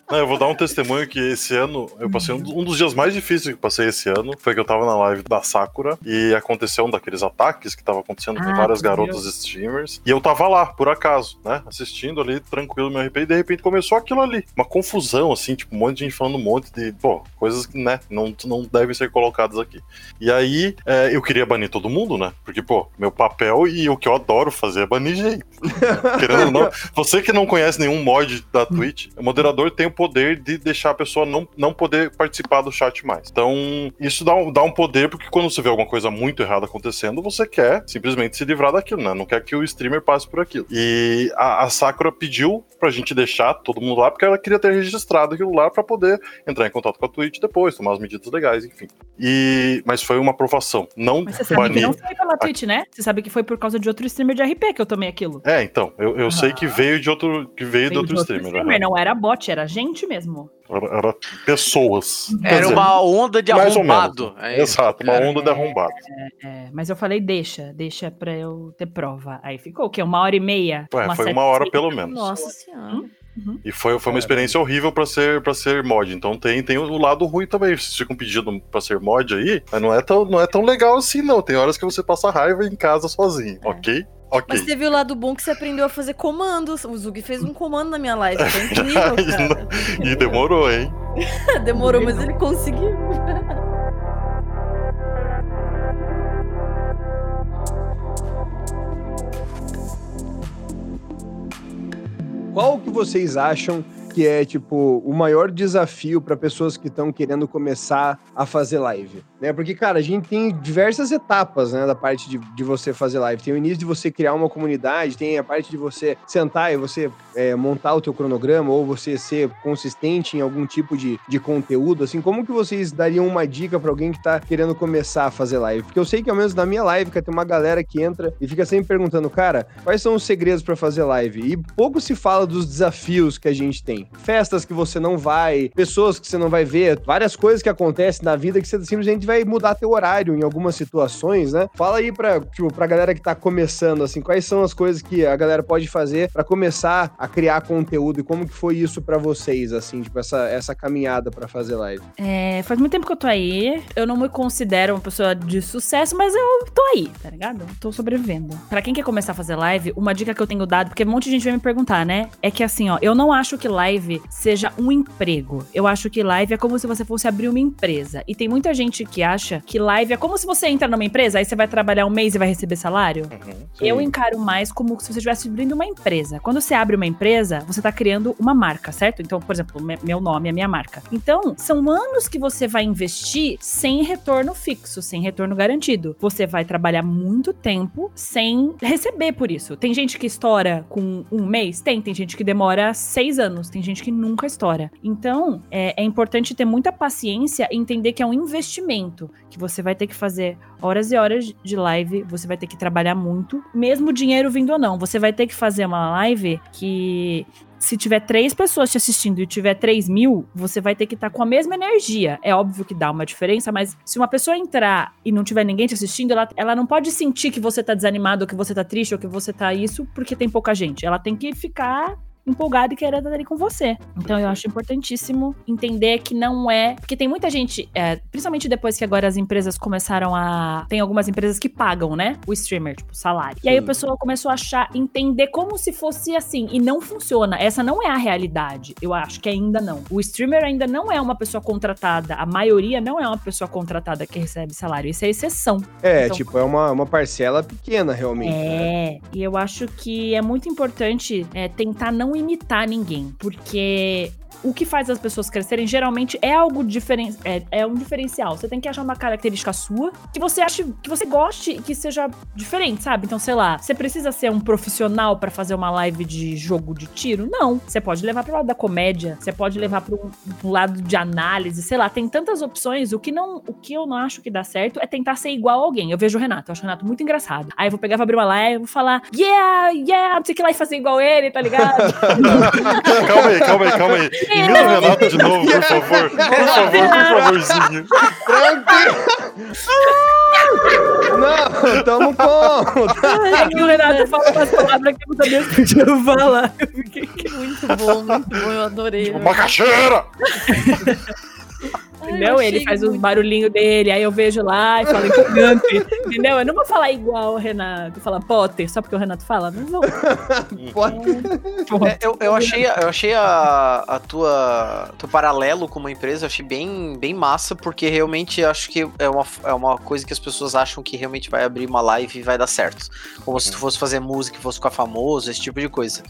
Não, eu vou dar um testemunho que esse ano, eu passei um, um dos dias mais difíceis que eu passei esse ano, foi que eu tava na live da Sakura e aconteceu um daqueles ataques que tava acontecendo com Ah, várias meu garotas streamers. E eu tava lá, por acaso, né, assistindo ali, tranquilo no meu RP, e de repente começou aquilo ali. Uma confusão, assim, tipo, um monte de gente falando um monte de, pô, coisas que, né, não, não devem ser colocadas aqui. E aí, é, eu queria banir todo mundo, né, porque, pô, meu papel e o que eu adoro fazer é banir gente. Querendo ou não, você que não conhece nenhum mod da Twitch, o moderador tem o poder de deixar a pessoa não, não poder participar do chat mais. Então, isso dá um, dá um poder, porque quando você vê alguma coisa muito errada acontecendo, você quer simplesmente se livrar daquilo, né? Não quer que o streamer passe por aquilo. E a, a Sakura pediu pra gente deixar todo mundo lá, porque ela queria ter registrado aquilo lá pra poder entrar em contato com a Twitch depois, tomar as medidas legais, enfim. E, mas foi uma aprovação. Não Mas você sabe que não foi pela Twitch, né? Você sabe que foi por causa de outro streamer de RP que eu tomei aquilo. É, então, eu, eu sei que veio de outro, que veio, de outro streamer. né? Não era bot, era gente mesmo. Era, era pessoas. Quer Era dizer, uma onda de mais ou arrombado. menos. É isso. Exato, uma Era. onda de arrombado. É, mas eu falei, deixa, deixa pra eu ter prova. Aí ficou o quê? Uma hora e meia? Ué, foi série uma hora pelo menos. Nossa senhora. E foi, foi uma experiência horrível pra ser, pra ser mod. Então tem, tem o lado ruim também. Vocês ficam pedindo pra ser mod aí, mas não é, tão, não é tão legal assim, não. Tem horas que você passa raiva em casa sozinho, ok? Ok. Mas teve o lado bom que você aprendeu a fazer comandos. O Zug fez um comando na minha live. Foi incrível, cara. E demorou, hein? Demorou, mas ele conseguiu. Qual que vocês acham que é, tipo, o maior desafio para pessoas que estão querendo começar a fazer live? Né? Porque, cara, a gente tem diversas etapas, né, da parte de, de você fazer live. Tem o início de você criar uma comunidade, tem a parte de você sentar e você é, montar o teu cronograma, ou você ser consistente em algum tipo de, de conteúdo, assim, como que vocês dariam uma dica para alguém que tá querendo começar a fazer live? Porque eu sei que, ao menos na minha live, tem uma galera que entra e fica sempre perguntando, cara, quais são os segredos para fazer live? E pouco se fala dos desafios que a gente tem. Festas que você não vai, pessoas que você não vai ver, várias coisas que acontecem na vida que você simplesmente vai mudar teu horário em algumas situações, né? Fala aí pra, tipo, pra galera que tá começando, assim, quais são as coisas que a galera pode fazer para começar a criar conteúdo e como que foi isso para vocês, assim, tipo, essa, essa caminhada para fazer live? É, faz muito tempo que eu tô aí. Eu não me considero uma pessoa de sucesso, mas eu tô aí, tá ligado? Tô sobrevivendo. Pra quem quer começar a fazer live, uma dica que eu tenho dado, porque um monte de gente vai me perguntar, né? É que assim, ó, eu não acho que live seja um emprego. Eu acho que live é como se você fosse abrir uma empresa. E tem muita gente que acha que live é como se você entra numa empresa, aí você vai trabalhar um mês e vai receber salário. Uhum. Eu encaro mais como se você estivesse abrindo uma empresa. Quando você abre uma empresa, você tá criando uma marca, certo? Então, por exemplo, me- meu nome é minha marca. Então, são anos que você vai investir sem retorno fixo, sem retorno garantido. Você vai trabalhar muito tempo sem receber por isso. Tem gente que estoura com um mês? Tem. Tem gente que demora seis anos. Tem gente que nunca estoura. Então, é, é importante ter muita paciência e entender que é um investimento que você vai ter que fazer horas e horas de live, você vai ter que trabalhar muito, mesmo dinheiro vindo ou não. Você vai ter que fazer uma live que. Se tiver três pessoas te assistindo e tiver três mil, você vai ter que estar com a mesma energia. É óbvio que dá uma diferença, mas se uma pessoa entrar e não tiver ninguém te assistindo, ela, ela não pode sentir que você tá desanimado, ou que você tá triste, ou que você tá isso, porque tem pouca gente. Ela tem que ficar empolgada e querer estar ali com você. Então eu acho importantíssimo entender que não é. Porque tem muita gente, é, principalmente depois que agora as empresas começaram a. Tem algumas empresas que pagam, né? O streamer, tipo, salário. E aí o Sim. pessoal começou a achar, entender como se fosse assim. E não funciona. Essa não é a realidade. Eu acho que ainda não. O streamer ainda não é uma pessoa contratada. A maioria não é uma pessoa contratada que recebe salário. Isso é exceção. É, Então- tipo, é uma, uma parcela pequena, realmente. né? É, e eu acho que é muito importante é, tentar não imitar ninguém, porque o que faz as pessoas crescerem geralmente é algo diferente, é, é um diferencial. Você tem que achar uma característica sua que você ache, que você goste e que seja diferente, sabe? Então, sei lá, você precisa ser um profissional pra fazer uma live de jogo de tiro? Não. Você pode levar pro lado da comédia, você pode levar pro, pro lado de análise, sei lá, tem tantas opções. O que não, o que eu não acho que dá certo é tentar ser igual a alguém. Eu vejo o Renato, eu acho o Renato muito engraçado. Aí eu vou pegar, vou abrir uma live, vou falar, yeah, yeah, não sei o que lá e fazer igual ele, tá ligado? calma aí, calma aí, calma aí. Imita o Renato de novo, por favor. Por favor, por favorzinho. Não, tamo como? Aí o Renato fala umas palavras que eu não sabia que podia falar. Eu fiquei, Muito bom, muito bom, eu adorei. Macaxeira! Ai, Entendeu? eu Ele faz os muito- barulhinhos dele, aí eu vejo lá e falo empolgante. entendeu? Eu não vou falar igual o Renato, falar Potter, só porque o Renato fala. Não vou. Pode- É, eu, eu achei, eu achei a, a tua teu paralelo com uma empresa, eu achei bem, bem massa, porque realmente acho que é uma, é uma coisa que as pessoas acham que realmente vai abrir uma live e vai dar certo. Como se tu fosse fazer música e fosse ficar famoso, esse tipo de coisa.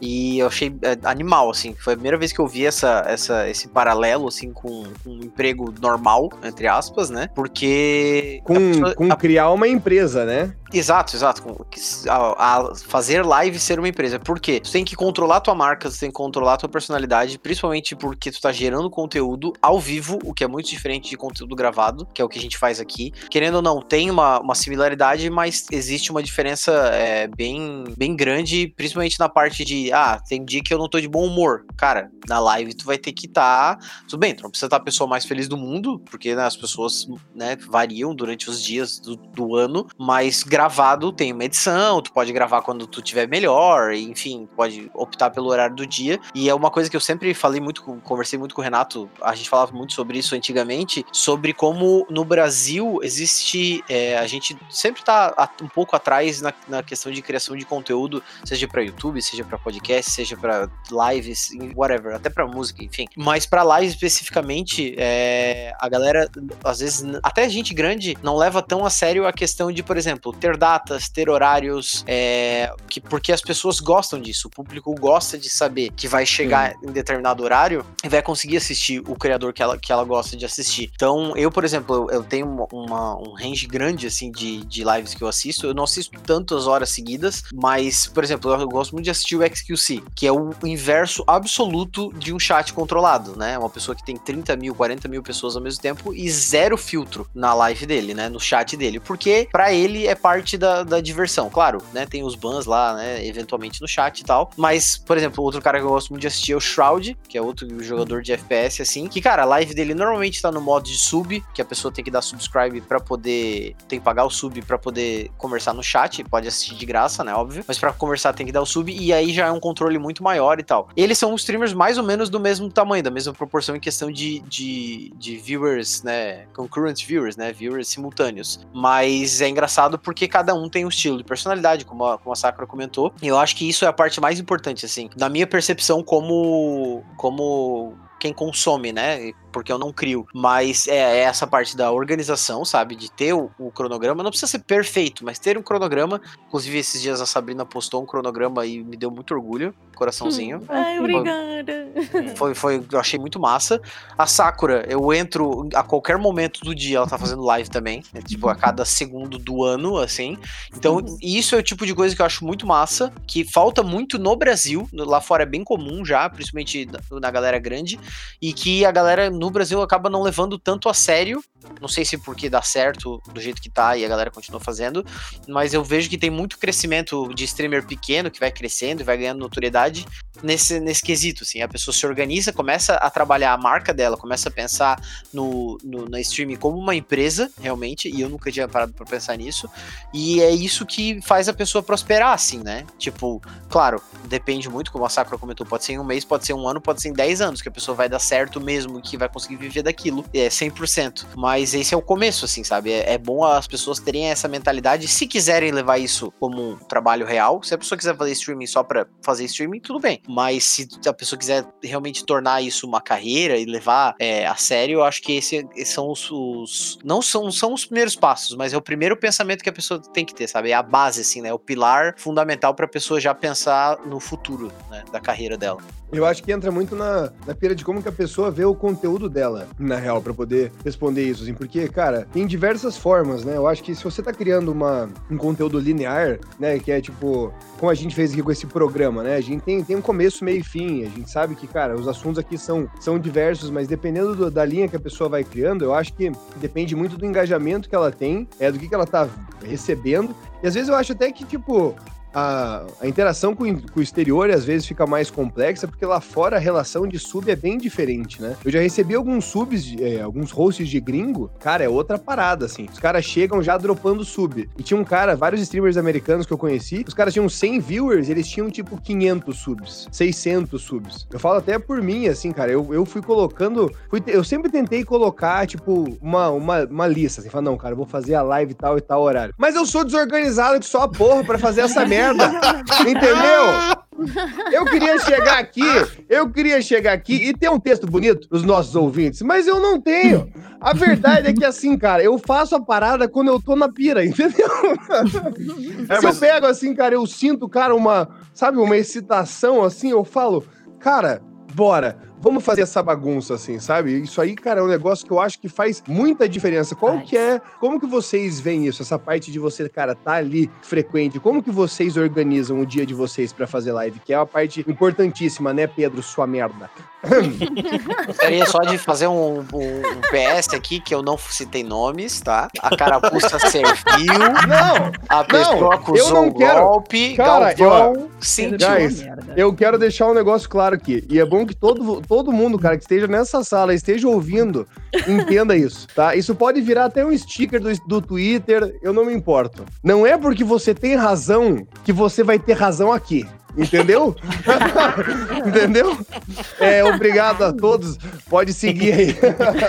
E eu achei é, animal, assim. Foi a primeira vez que eu vi essa, essa, esse paralelo, assim, com, com emprego normal, entre aspas, né? Porque. Com, pessoa- com a- criar uma empresa, né? Exato, exato. A, a fazer live ser uma empresa. Por quê? Tu tem que controlar tua marca, tu tem que controlar tua personalidade, principalmente porque tu tá gerando conteúdo ao vivo, o que é muito diferente de conteúdo gravado, que é o que a gente faz aqui. Querendo ou não, tem uma, uma similaridade, mas existe uma diferença é, bem, bem grande, principalmente na parte de, ah, tem dia que eu não tô de bom humor. Cara, na live tu vai ter que estar. tudo bem, tu não precisa estar a pessoa mais feliz do mundo, porque né, as pessoas né, variam durante os dias do, do ano, mas gravado tem uma edição, tu pode gravar quando tu tiver melhor, enfim, pode optar pelo horário do dia. E é uma coisa que eu sempre falei muito, conversei muito com o Renato, a gente falava muito sobre isso antigamente, sobre como no Brasil existe, é, a gente sempre tá a- um pouco atrás na, na questão de criação de conteúdo, seja para YouTube, seja para podcast, seja para lives, whatever, até para música, enfim. Mas para live especificamente, é, a galera às vezes até gente grande não leva tão a sério a questão de, por exemplo, ter datas, ter horários, é, que, porque as pessoas gostam disso, o público gosta de saber que vai chegar em determinado horário e vai conseguir assistir o criador que ela, que ela gosta de assistir. Então, eu, por exemplo, eu, eu tenho uma- um range grande assim de, de lives que eu assisto. Eu não assisto tantas horas seguidas, mas, por exemplo, eu gosto muito de assistir o XQC, que é o inverso absoluto de um chat controlado, né? Uma pessoa que tem 30 mil, 40 mil pessoas ao mesmo tempo e zero filtro na live dele, né? No chat dele. Porque pra ele é parte da, da diversão. Claro, né? Tem os bans lá, né? Eventualmente no chat e tal. Mas, por exemplo, outro cara que eu gosto muito de assistir é o Shroud, que é outro jogador de FPS, assim. Que, cara, a live dele normalmente tá no modo de sub, que a pessoa tem que dar subscribe pra poder. Tem que pagar o sub pra poder conversar no chat. Pode assistir de graça, né? Óbvio. Mas pra conversar tem que dar o sub. E aí já é um controle muito maior e tal. Eles são streamers mais ou menos do mesmo tamanho, da mesma proporção em questão de, de, de viewers, né? Concurrent viewers, né? Viewers simultâneos. Mas é engraçado porque cada um tem um estilo de personalidade, como a, como a Sakura comentou. E eu acho que isso é a parte mais importante, assim, da minha percepção como. como quem consome, né? Porque eu não crio. Mas é, é essa parte da organização, sabe? De ter o, o cronograma. Não precisa ser perfeito, mas ter um cronograma. Inclusive, esses dias a Sabrina postou um cronograma e me deu muito orgulho. Coraçãozinho. Ai, obrigada. Foi, foi, eu achei muito massa. A Sakura, eu entro a qualquer momento do dia, ela tá fazendo live também. né, tipo, a cada segundo do ano, assim. Então, isso é o tipo de coisa que eu acho muito massa, que falta muito no Brasil. Lá fora é bem comum já, principalmente na- na galera grande. E que a galera no Brasil acaba não levando tanto a sério. Não sei se porque dá certo do jeito que tá e a galera continua fazendo. Mas eu vejo que tem muito crescimento de streamer pequeno que vai crescendo e vai ganhando notoriedade nesse, nesse quesito, assim, a pessoa se organiza, começa a trabalhar a marca dela, começa a pensar no, no na streaming como uma empresa, realmente, e eu nunca tinha parado pra pensar nisso, e é isso que faz a pessoa prosperar, assim, né? Tipo, claro, depende muito, como a Sakura comentou, pode ser em um mês, pode ser um ano, pode ser em 10 anos, que a pessoa vai dar certo mesmo, que vai conseguir viver daquilo, é 100%, mas esse é o começo, assim, sabe? É, é bom as pessoas terem essa mentalidade, se quiserem levar isso como um trabalho real, se a pessoa quiser fazer streaming só pra fazer streaming, tudo bem, mas se a pessoa quiser realmente tornar isso uma carreira e levar é, a sério, eu acho que esse, esses são os, os- não são, são os primeiros passos, mas é o primeiro pensamento que a pessoa tem que ter, sabe? É a base, assim, né? O pilar fundamental pra pessoa já pensar no futuro, né? Da carreira dela. Eu acho que entra muito na, na pira de como que a pessoa vê o conteúdo dela, na real, pra poder responder isso, assim. Porque, cara, tem diversas formas, né? Eu acho que se você tá criando uma, um conteúdo linear, né? Que é tipo, como a gente fez aqui com esse programa, né? A gente tem, tem um começo, meio e fim. A gente sabe que, cara, os assuntos aqui são, são diversos, mas dependendo do- da linha que a pessoa vai criando, eu acho que depende muito do engajamento que ela tem, é do que, que ela tá recebendo. E às vezes eu acho até que, tipo, a, a interação com, o- com o exterior às vezes fica mais complexa, porque lá fora a relação de sub é bem diferente, né? Eu já recebi alguns subs, é, alguns hosts de gringo, cara, é outra parada, assim. Os caras chegam já dropando sub. E tinha um cara, vários streamers americanos que eu conheci, os caras tinham 100 viewers, eles tinham tipo 500 subs, 600 subs. Eu falo até por mim, assim, cara, eu, eu fui colocando, fui eu sempre tentei colocar, tipo, uma, uma, uma lista, assim, falar, não, cara, eu vou fazer a live tal e tal horário. Mas eu sou desorganizado que só a porra pra fazer essa merda, entendeu? Eu queria chegar aqui, eu queria chegar aqui e ter um texto bonito pros nossos ouvintes, mas eu não tenho. A verdade é que assim, cara, eu faço a parada quando eu tô na pira, entendeu? É, Se eu pego assim, cara, eu sinto, cara, uma, sabe, uma excitação assim, eu falo, cara, bora. Vamos fazer essa bagunça, assim, sabe? Isso aí, cara, é um negócio que eu acho que faz muita diferença. Qual que é, como que vocês veem isso? Essa parte de você, cara, tá ali frequente. Como que vocês organizam o dia de vocês pra fazer live? Que é uma parte importantíssima, né, Pedro, sua merda? Gostaria só de fazer um, um- um PS aqui, que eu não citei nomes, tá? A carapuça serviu, Não! a pessoa eu acusou não o quero. golpe, Cara, Galvão sentiu. Guys, merda. Eu quero deixar um negócio claro aqui. E é bom que todo, todo mundo, cara, que esteja nessa sala, esteja ouvindo, entenda isso, tá? Isso pode virar até um sticker do, do Twitter, eu não me importo. Não é porque você tem razão que você vai ter razão aqui. Entendeu? Entendeu? É, obrigado a todos. Pode seguir aí.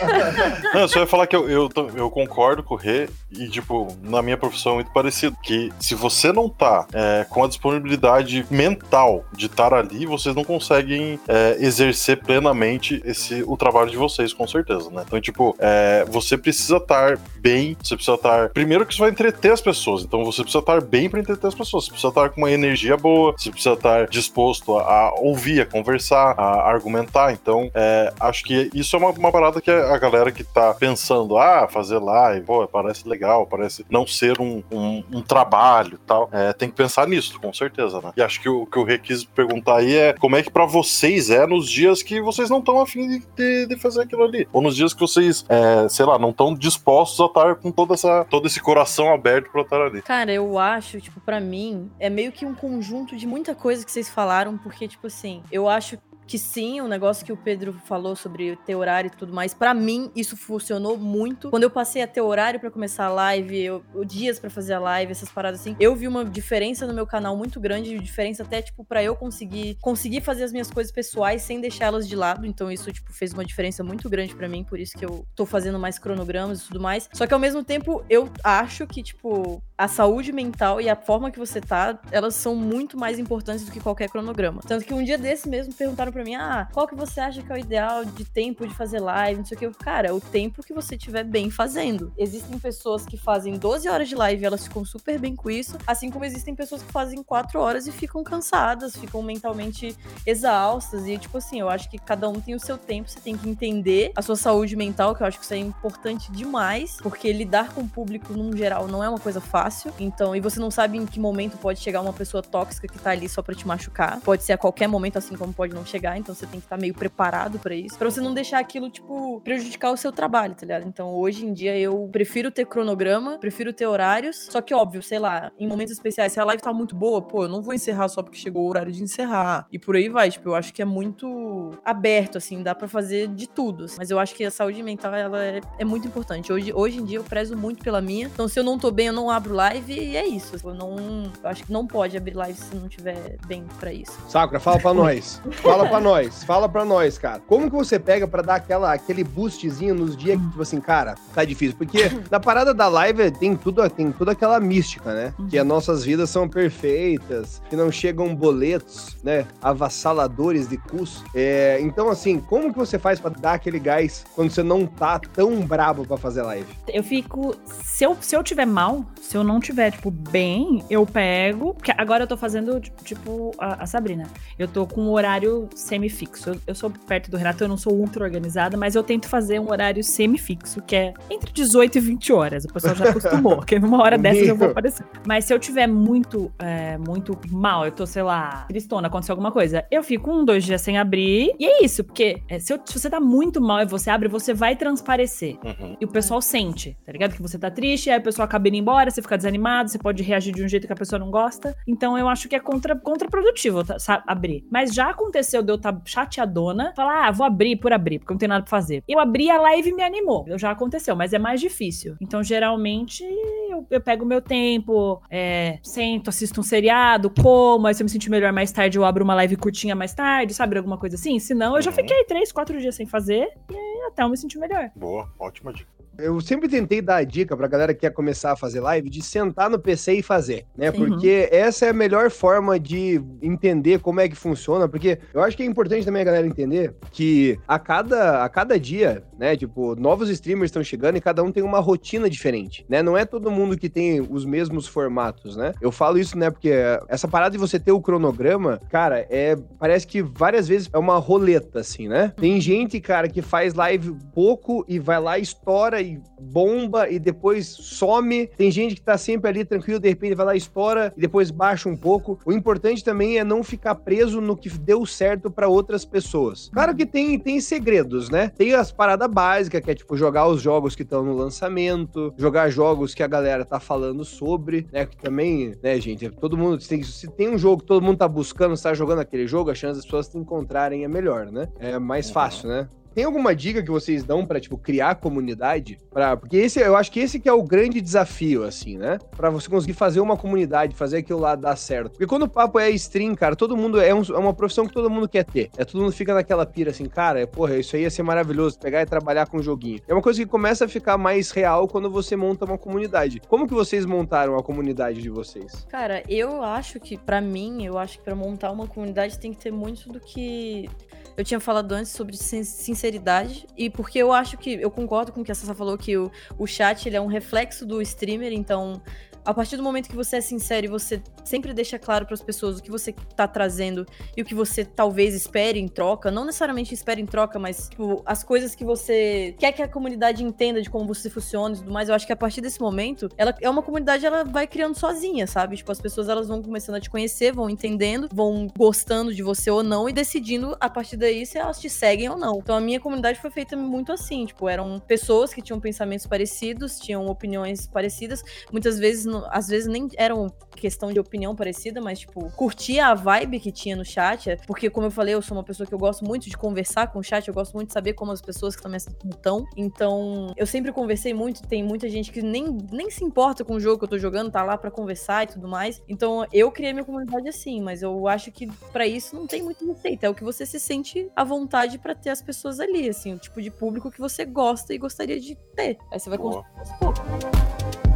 Não, eu só ia falar que eu, eu, eu concordo com o Rê e, tipo, na minha profissão é muito parecido. Que se você não tá é, com a disponibilidade mental de estar ali, vocês não conseguem é, exercer plenamente esse, o trabalho de vocês, com certeza, né? Então, tipo, é, você precisa estar bem, você precisa estar. Primeiro que isso vai entreter as pessoas, então você precisa estar bem para entreter as pessoas, você precisa estar com uma energia boa, você precisa estar disposto a, a ouvir, a conversar, a argumentar. Então, é, acho que isso é uma, uma parada que a galera que tá pensando, ah, fazer live, pô, parece legal, parece não ser um, um, um trabalho tal, é, tem que pensar nisso, com certeza, né? E acho que o que o Rê quis perguntar aí é como é que pra vocês é nos dias que vocês não estão afim de, de, de fazer aquilo ali, ou nos dias que vocês, é, sei lá, não estão dispostos a estar com toda essa, todo esse coração aberto pra estar ali. Cara, eu acho, tipo, pra mim, é meio que um conjunto de muita coisa que vocês falaram, porque, tipo assim, eu acho que sim, o negócio que o Pedro falou sobre ter horário e tudo mais, pra mim isso funcionou muito. Quando eu passei a ter horário pra começar a live, eu, dias pra fazer a live, essas paradas assim, eu vi uma diferença no meu canal muito grande, diferença até tipo pra eu conseguir conseguir fazer as minhas coisas pessoais sem deixá-las de lado. Então isso tipo fez uma diferença muito grande pra mim, por isso que eu tô fazendo mais cronogramas e tudo mais. Só que ao mesmo tempo eu acho que tipo a saúde mental e a forma que você tá, elas são muito mais importantes do que qualquer cronograma. Tanto que um dia desse mesmo perguntaram pra mim: "Ah, qual que você acha que é o ideal de tempo de fazer live?" Não sei o que. Eu, cara, o tempo que você tiver bem fazendo. Existem pessoas que fazem 12 horas de live e elas ficam super bem com isso, assim como existem pessoas que fazem 4 horas e ficam cansadas, ficam mentalmente exaustas e tipo assim, eu acho que cada um tem o seu tempo, você tem que entender a sua saúde mental, que eu acho que isso é importante demais, porque lidar com o público num geral não é uma coisa fácil. Então, e você não sabe em que momento pode chegar uma pessoa tóxica que tá ali só pra te machucar. Pode ser a qualquer momento assim como pode não chegar, então você tem que estar meio preparado pra isso, Pra você não deixar aquilo tipo prejudicar o seu trabalho, tá ligado? Então, hoje em dia eu prefiro ter cronograma, prefiro ter horários, só que óbvio, sei lá, em momentos especiais, se a live tá muito boa, pô, eu não vou encerrar só porque chegou o horário de encerrar. E por aí vai, tipo, eu acho que é muito aberto, assim, dá pra fazer de tudo. assim. Mas eu acho que a saúde mental, ela é, é muito importante. Hoje, hoje em dia eu prezo muito pela minha. Então, se eu não tô bem, eu não abro live e é isso. Eu não. Eu acho que não pode abrir live se não tiver bem pra isso. Sakura, fala pra nós. Fala pra nós. Fala pra nós, cara. Como que você pega pra dar aquela, aquele boostzinho nos dias que, tipo assim, cara, tá difícil? Porque na parada da live tem tudo, tem toda aquela mística, né? Que as nossas vidas são perfeitas, que não chegam boletos, né? Avassaladores de cus. É, então, assim, como que você faz pra dar aquele gás quando você não tá tão brabo pra fazer live? Eu fico. Se eu, se eu tiver mal, se eu não tiver, tipo, bem, eu pego. Porque agora eu tô fazendo, tipo, a, a Sabrina. Eu tô com um horário semifixo. Eu, eu sou perto do Renato, eu não sou ultra organizada, mas eu tento fazer um horário semifixo, que é entre 18 e 20 horas. O pessoal já acostumou, que numa hora dessas eu vou aparecer. Mas se eu tiver muito, é, muito mal, eu tô, sei lá, tristona, aconteceu alguma coisa, eu fico um, dois dias sem abrir. E é isso, porque é, se, eu- se você tá muito mal e você abre, você vai transparecer. Uhum. E o pessoal sente, tá ligado? Que você tá triste, aí o pessoal acaba indo embora, você fica desanimado, você pode reagir de um jeito que a pessoa não gosta. Então eu acho que é contra, contraprodutivo tá, sa- abrir. Mas já aconteceu de eu estar chateadona, falar, ah, vou abrir por abrir, porque não tem nada pra fazer. Eu abri a live e me animou. Já aconteceu, mas é mais difícil. Então geralmente eu, eu pego o meu tempo, é, sento, assisto um seriado, como, aí se eu me sentir melhor mais tarde, eu abro uma live curtinha mais tarde, sabe? Alguma coisa assim. Senão eu já Uhum. fiquei três, quatro dias sem fazer e até eu me sentir melhor. Boa, ótima dica. Eu sempre tentei dar a dica pra galera que quer começar a fazer live de sentar no PC e fazer, né? Sim. Porque essa é a melhor forma de entender como é que funciona, porque eu acho que é importante também a galera entender que a cada, a cada dia, né, tipo, novos streamers estão chegando e cada um tem uma rotina diferente, né? Não é todo mundo que tem os mesmos formatos, né? Eu falo isso, né, porque essa parada de você ter o cronograma, cara, é parece que várias vezes é uma roleta assim, né? Tem gente, cara, que faz live pouco e vai lá estoura e bomba e depois some. Tem gente que tá sempre ali tranquilo, de repente vai lá estoura e depois baixa um pouco. O importante também é não ficar preso no que deu certo pra outras pessoas. Claro que tem tem segredos, né? Tem as paradas básicas, que é tipo jogar os jogos que estão no lançamento, jogar jogos que a galera tá falando sobre, né? Que também, né, gente, todo mundo tem, se tem um jogo que todo mundo tá buscando, está jogando aquele jogo, a chance das pessoas te encontrarem é melhor, né? É mais Uhum. fácil, né? Tem alguma dica que vocês dão pra, tipo, criar comunidade? Pra, porque esse, eu acho que esse que é o grande desafio, assim, né? Pra você conseguir fazer uma comunidade, fazer aquilo lá dar certo. Porque quando o papo é stream, cara, todo mundo é, um- é uma profissão que todo mundo quer ter. É todo mundo fica naquela pira assim, cara, porra, isso aí ia ser maravilhoso, pegar e trabalhar com um joguinho. É uma coisa que começa a ficar mais real quando você monta uma comunidade. Como que vocês montaram a comunidade de vocês? Cara, eu acho que, pra mim, eu acho que pra montar uma comunidade tem que ter muito do que eu tinha falado antes sobre sin- sinceridade. E porque eu acho que, eu concordo com o que a Sassa falou, que o, o chat ele é um reflexo do streamer, então. A partir do momento que você é sincero e você sempre deixa claro para as pessoas o que você tá trazendo e o que você talvez espere em troca, não necessariamente espere em troca, mas tipo, as coisas que você quer que a comunidade entenda de como você funciona e tudo mais, eu acho que a partir desse momento, ela é uma comunidade, ela vai criando sozinha, sabe? Tipo, as pessoas elas vão começando a te conhecer, vão entendendo, vão gostando de você ou não e decidindo a partir daí se elas te seguem ou não. Então a minha comunidade foi feita muito assim, tipo, eram pessoas que tinham pensamentos parecidos, tinham opiniões parecidas, muitas vezes, não- às vezes nem eram questão de opinião parecida, mas, tipo, curtia a vibe que tinha no chat, é, porque, como eu falei, eu sou uma pessoa que eu gosto muito de conversar com o chat, eu gosto muito de saber como as pessoas que também estão. Então, eu sempre conversei muito, tem muita gente que nem, nem se importa com o jogo que eu tô jogando, tá lá pra conversar e tudo mais. Então, eu criei minha comunidade assim, mas eu acho que pra isso não tem muito receita, é o que você se sente à vontade pra ter as pessoas ali, assim, o tipo de público que você gosta e gostaria de ter. Aí você vai Boa. construir aos poucos.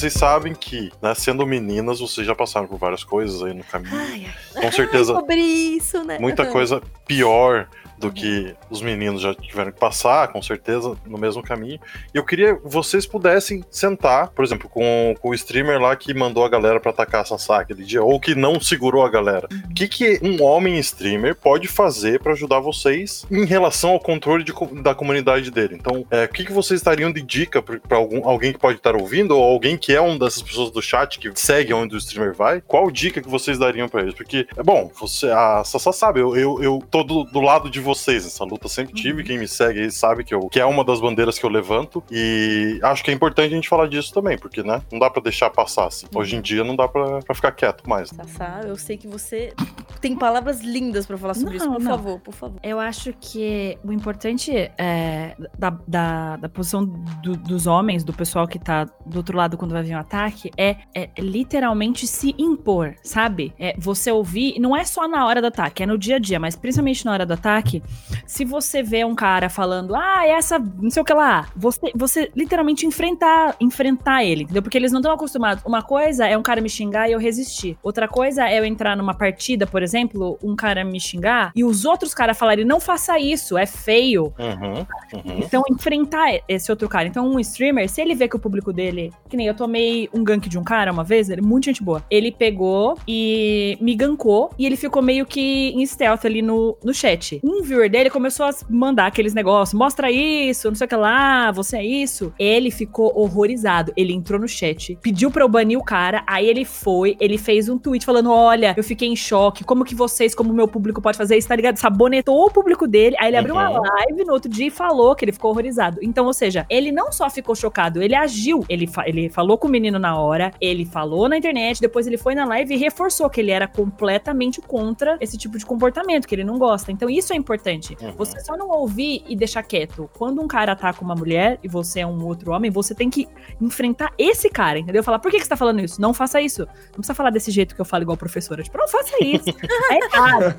Vocês sabem que, né, sendo meninas, vocês já passaram por várias coisas aí no caminho. Ai, ai. Com certeza, Sobre isso, né? muita coisa pior do que os meninos já tiveram que passar, com certeza, no mesmo caminho. E eu queria que vocês pudessem sentar, por exemplo, com, com o streamer lá que mandou a galera pra atacar a Sassá aquele dia, ou que não segurou a galera. O que, que um homem streamer pode fazer pra ajudar vocês em relação ao controle de da comunidade dele? Então, é, o que, que vocês dariam de dica algum, alguém que pode estar ouvindo, ou alguém que é uma dessas pessoas do chat que segue onde o streamer vai? Qual dica que vocês dariam pra eles? Porque, é bom, você, a Sassá sabe, eu, eu, eu tô do, do lado de vocês nessa luta, sempre tive. Quem me segue aí sabe que, eu, que é uma das bandeiras que eu levanto. E acho que é importante a gente falar disso também, porque, né? Não dá pra deixar passar assim. Hoje em dia não dá pra, pra ficar quieto mais. Sassá, eu sei que você tem palavras lindas pra falar sobre Não, isso. Por não. favor, por favor. Eu acho que o importante é, da, da, da posição do- dos homens, do pessoal que tá do outro lado quando vai vir um ataque, é, é literalmente se impor, sabe? É você ouvir, não é só na hora do ataque, é no dia a dia, mas principalmente na hora do ataque, se você vê um cara falando, ah, essa, não sei o que lá, você, você literalmente enfrentar, enfrentar ele, entendeu? Porque eles não estão acostumados. Uma coisa é um cara me xingar e eu resistir. Outra coisa é eu entrar numa partida, por exemplo, um cara me xingar e os outros caras falarem, não faça isso, é feio. Uhum, uhum. Então, enfrentar esse outro cara. Então, um streamer, se ele vê que o público dele. Que nem eu tomei um gank de um cara uma vez, ele é muito gente boa. Ele pegou e me gankou e ele ficou meio que em stealth ali no, no chat. Um viewer dele começou a mandar aqueles negócios: mostra isso, não sei o que lá, você é isso. Ele ficou horrorizado. Ele entrou no chat, pediu pra eu banir o cara, aí ele foi, ele fez um tweet falando: olha, eu fiquei em choque, como que vocês, como meu público, pode fazer isso, tá ligado? Sabonetou o público dele, aí ele abriu uma Uhum. live no outro dia e falou que ele ficou horrorizado. Então, ou seja, ele não só ficou chocado, ele agiu. Ele, fa- ele falou com o menino na hora, ele falou na internet, depois ele foi na live e reforçou que ele era completamente contra esse tipo de comportamento, que ele não gosta. Então, isso é importante. Uhum. Você só não ouvir e deixar quieto. Quando um cara ataca uma mulher e você é um outro homem, você tem que enfrentar esse cara, entendeu? Falar, por que, que você tá falando isso? Não faça isso. Não precisa falar desse jeito que eu falo igual professora. Tipo, não faça isso. é errado.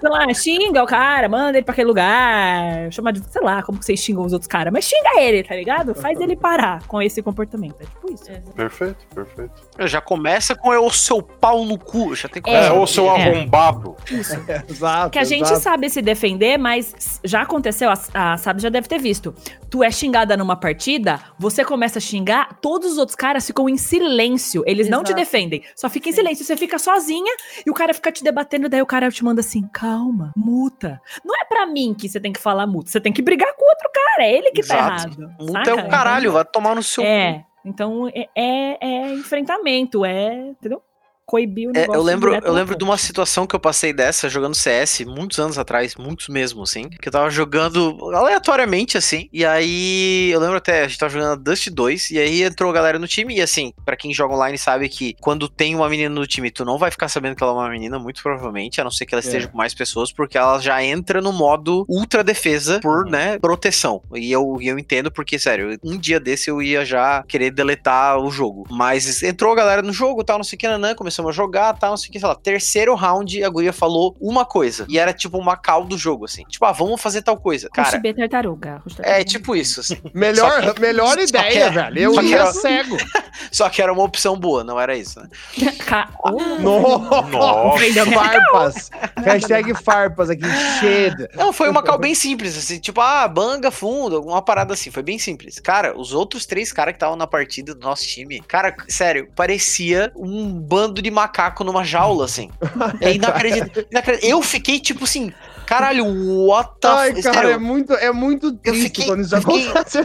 sei lá, xinga o cara, manda ele pra aquele lugar, chama de, sei lá, como que vocês xingam os outros caras, mas xinga ele, tá ligado? Faz ele parar com esse comportamento. É tipo isso. Perfeito, perfeito. Já começa com o seu pau no cu. Já tem que É, É, ô seu é. arrombado. Exato. Que a gente exato. sabe se defender, mas já aconteceu, a, a Sabe já deve ter visto. Tu é xingada numa partida, você começa a xingar, todos os outros caras ficam em silêncio. Eles não te Exato. defendem. Só fica em Sim. silêncio. Você fica sozinha e o cara fica te debatendo, daí o cara te manda assim: calma, muta. Não é pra mim que você tem que falar muta. Você tem que brigar com o outro cara. É ele que tá Exato. errado. Multa saca? é o caralho, vai tomar no seu cu. Então é, é, é enfrentamento, é. Entendeu? Coibir o É, negócio. eu lembro, eu lembro de uma situação que eu passei dessa jogando CS muitos anos atrás, muitos mesmo, assim. Que eu tava jogando aleatoriamente, assim. E aí, eu lembro até, a gente tava jogando Dust 2, e aí entrou a galera no time. E assim, pra quem joga online sabe que quando tem uma menina no time, tu não vai ficar sabendo que ela é uma menina, muito provavelmente, a não ser que ela esteja com mais pessoas, porque ela já entra no modo ultra defesa por, né, proteção. E eu, eu entendo porque, sério, um dia desse eu ia já querer deletar o jogo. Mas entrou a galera no jogo, tal, não sei o que, nanã, começamos a jogar, tal, não sei o que, sei lá. Terceiro round, a guria falou uma coisa. E era tipo uma cal do jogo, assim. Tipo, ah, vamos fazer tal coisa. Cara, Rush tartaruga. É tipo isso, assim. Melhor, que- melhor ideia, é- velho. Eu ia era- cego. Só que era uma opção boa, não era isso, né? Ca- Oh, Nossa. Nossa. Farpas. Hashtag farpas aqui. Cheio. Não, foi uma cal bem simples, assim, tipo, ah, banga fundo, alguma parada assim, foi bem simples. Cara, os outros três caras que estavam na partida do nosso time, cara, sério, parecia um bando de macaco numa jaula, assim. É inacreditável. Eu fiquei, tipo assim, caralho, what the Ai, f- cara, é sério, muito, é muito triste fiquei- quando isso eu fiquei- acontece.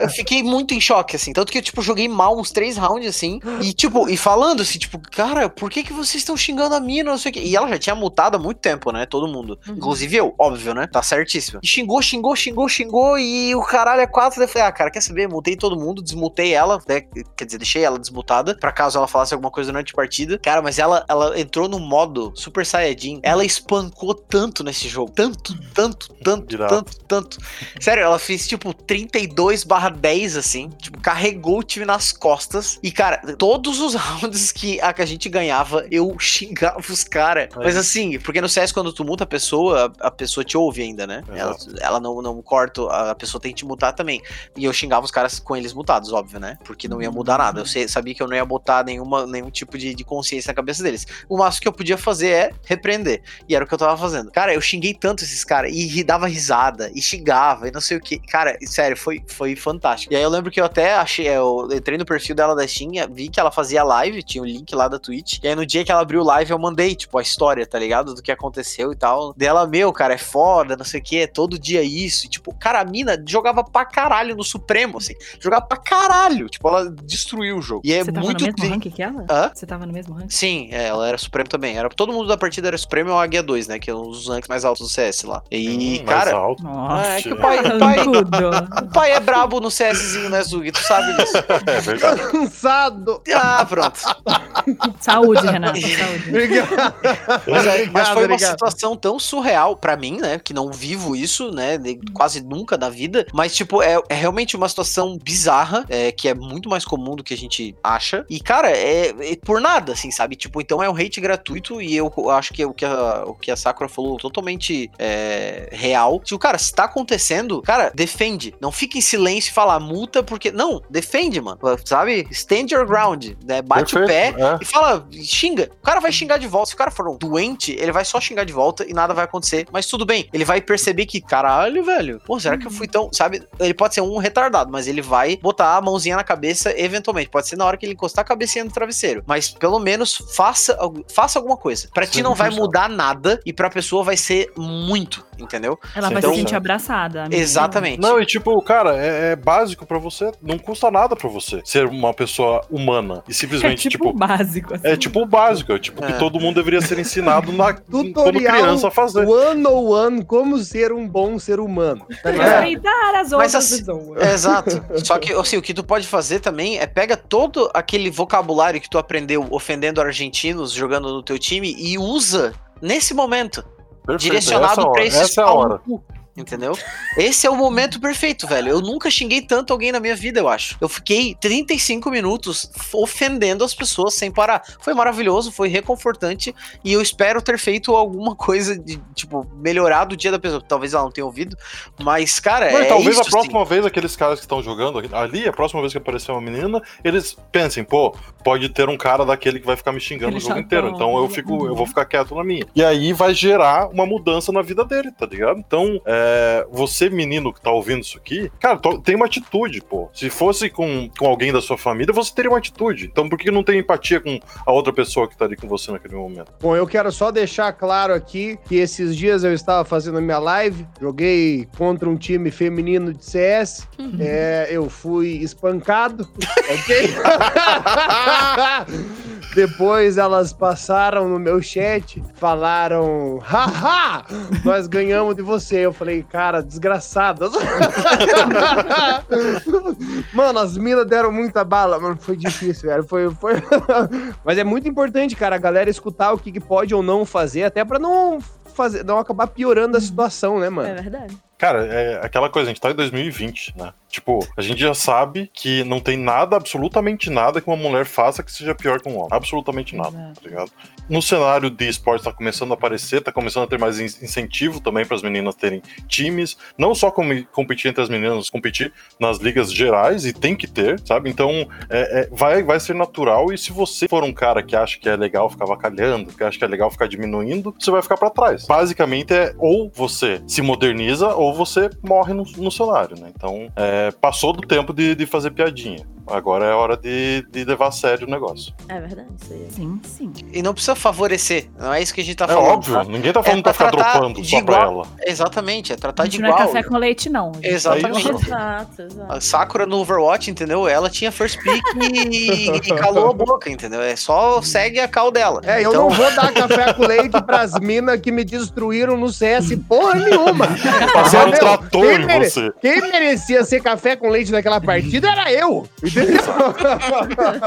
eu fiquei muito em choque, assim. Tanto que eu, tipo, joguei mal uns três rounds, assim. E, tipo, e falando assim, tipo, cara, por que que vocês estão xingando a mina, não sei o quê. E ela já tinha mutado há muito tempo, né? Todo mundo. Uhum. Inclusive eu, óbvio, né? Tá certíssimo. E xingou, xingou, xingou, xingou. E o caralho é quatro. Eu falei, ah, cara, quer saber? Mutei todo mundo, desmutei ela. né? Quer dizer, deixei ela desmutada. Pra caso ela falasse alguma coisa durante a partida. Cara, mas ela, ela entrou no modo Super Saiyajin. Ela espancou tanto nesse jogo. Tanto, tanto, tanto, tanto, tanto. Sério, ela fez tipo 32 barra 10, assim. Tipo, carregou o time nas costas. E, cara, todos os rounds que a, que a gente ganhava, eu xingava os caras. Aí. Mas assim, porque no CS, quando tu muta a pessoa, a, a pessoa te ouve ainda, né? Ela, ela não, não corta, a pessoa tem que te mutar também. E eu xingava os caras com eles mutados, óbvio, né? Porque não ia mudar nada. Eu sabia que eu não ia botar nenhuma, nenhum tipo de, de consciência na cabeça deles. O máximo que eu podia fazer é repreender. E era o que eu tava fazendo. Cara, eu xinguei tanto esses caras. E dava risada, e xingava, e não sei o que. Cara, sério, foi, foi fantástico. E aí eu lembro que eu até achei, eu entrei no perfil dela da Steam, vi que ela fazia live, tinha o link lá da Twitch. E aí no dia que ela abriu live, eu mandei, tipo, a história, tá ligado? Do que aconteceu e tal. Dela, meu, cara, é foda, não sei o que, é todo dia isso. E, tipo, cara, a mina jogava pra caralho no Supremo, assim. Jogava pra caralho. Tipo, ela destruiu o jogo. E é Você tava muito no mesmo tri- rank que ela? Hã? Você tava no mesmo rank? Sim, é, ela era Supremo também. Era, todo mundo da partida era Supremo e o Águia 2, né? Que é um dos ranks mais altos do CS lá. E, Hum, mais cara. alto. Nossa. É que o pai, o pai, Tudo. o pai é brabo no CSzinho, né, Zug? Tu sabe disso. É verdade. Cansado. Ah, pronto. Saúde, Renato. Saúde. Obrigado. Mas, é- mas foi uma obrigado. situação tão surreal pra mim, né? Que não vivo isso, né? quase nunca da vida. Mas, tipo, é, é realmente uma situação bizarra, é, que é muito mais comum do que a gente acha. E, cara, é, é por nada, assim, sabe? Tipo, então é um hate gratuito e eu acho que o que a, o que a Sakura falou totalmente é, real. Tipo, cara, se tá acontecendo, cara, defende. Não fica em silêncio e fala multa, porque. Não, defende, mano. Sabe? Stand your ground. Né? Bate o pé Perfeito, é. e fala, xinga. O cara vai xingar de volta. Se o cara for um doente, ele vai só xingar de volta e nada vai acontecer. Mas tudo bem. Ele vai perceber que, caralho, velho. Pô, será que eu fui tão. Sabe? Ele pode ser um retardado, mas ele vai botar a mãozinha na cabeça eventualmente. Pode ser na hora que ele encostar a cabecinha no travesseiro. Mas pelo menos faça, faça alguma coisa. Pra ti Sim, não vai mudar nada e pra pessoa vai ser muito, entendeu? Ela vai Então- se sentir abraçada. Exatamente. Não, e tipo, cara, é, é básico pra você. Não custa nada pra você ser uma pessoa humana. E É simplesmente, tipo, tipo. básico. Assim. É tipo o básico, é tipo que É. todo mundo deveria ser ensinado na, quando criança a fazer. one on one como ser um bom ser humano. Tá? Respeitar as outras assim- pessoas. É, Exato. Só que, assim, o que tu pode fazer também é pega todo aquele vocabulário que tu aprendeu ofendendo argentinos jogando no teu time e usa nesse momento, Perfeito, direcionado essa é a pra hora, esses Essa é a hora. Entendeu? Esse é o momento perfeito, velho. Eu nunca xinguei tanto alguém na minha vida, eu acho. Eu fiquei 35 minutos ofendendo as pessoas sem parar. Foi maravilhoso, foi reconfortante e eu espero ter feito alguma coisa de, tipo, melhorado o dia da pessoa. Talvez ela não tenha ouvido, mas, cara, Mas é talvez isso, a próxima vez aqueles caras que estão jogando ali, a próxima vez que aparecer uma menina, eles pensem, pô, pode ter um cara daquele que vai ficar me xingando o jogo inteiro. Então eu fico, eu vou ficar quieto na minha. E aí vai gerar uma mudança na vida dele, tá ligado? Então, é, você, menino que tá ouvindo isso aqui, cara, tem uma atitude, pô. Se fosse com, com alguém da sua família, você teria uma atitude. Então por que não tem empatia com a outra pessoa que tá ali com você naquele momento? Bom, eu quero só deixar claro aqui que esses dias eu estava fazendo a minha live, joguei contra um time feminino de CS, é, eu fui espancado, ok? Depois elas passaram no meu chat, falaram, haha, nós ganhamos de você. Eu falei, cara, desgraçadas. mano, as minas deram muita bala, mano, foi difícil, velho. Foi, foi... Mas é muito importante, cara, a galera escutar o que, que pode ou não fazer, até pra não fazer, não acabar piorando a situação, né, É mano? verdade. Cara, é aquela coisa, a gente tá em 2020, né? Tipo, a gente já sabe que não tem nada, absolutamente nada que uma mulher faça que seja pior que um homem. Absolutamente nada, Exato. tá ligado? No cenário de esportes tá começando a aparecer, tá começando a ter mais in- incentivo também para as meninas terem times, não só com- competir entre as meninas, competir nas ligas gerais, e tem que ter, sabe? Então, é- é, vai, vai ser natural, e se você for um cara que acha que é legal ficar vacalhando, que acha que é legal ficar diminuindo, você vai ficar para trás. Basicamente é ou você se moderniza ou você morre no, no cenário, né? Então, é, passou do tempo de, de fazer piadinha. Agora é hora de, de levar a sério o negócio. É verdade, isso aí. Sim, sim. E não precisa favorecer, não é isso que a gente tá é falando. óbvio, tá? ninguém tá falando É pra pra ficar dropando de só pra igual. ela. Exatamente, é tratar A de gente não é igual. café com leite, não. gente. Exatamente. É. Exato, exato. A Sakura no Overwatch, entendeu? Ela tinha first pick e, e calou a boca, entendeu? É só segue a cal dela. É, eu Então, não vou dar café com leite pras minas que me destruíram no CS porra nenhuma. Passaram um trator Quem em mere- você. Quem merecia ser café com leite naquela partida era eu, entendeu?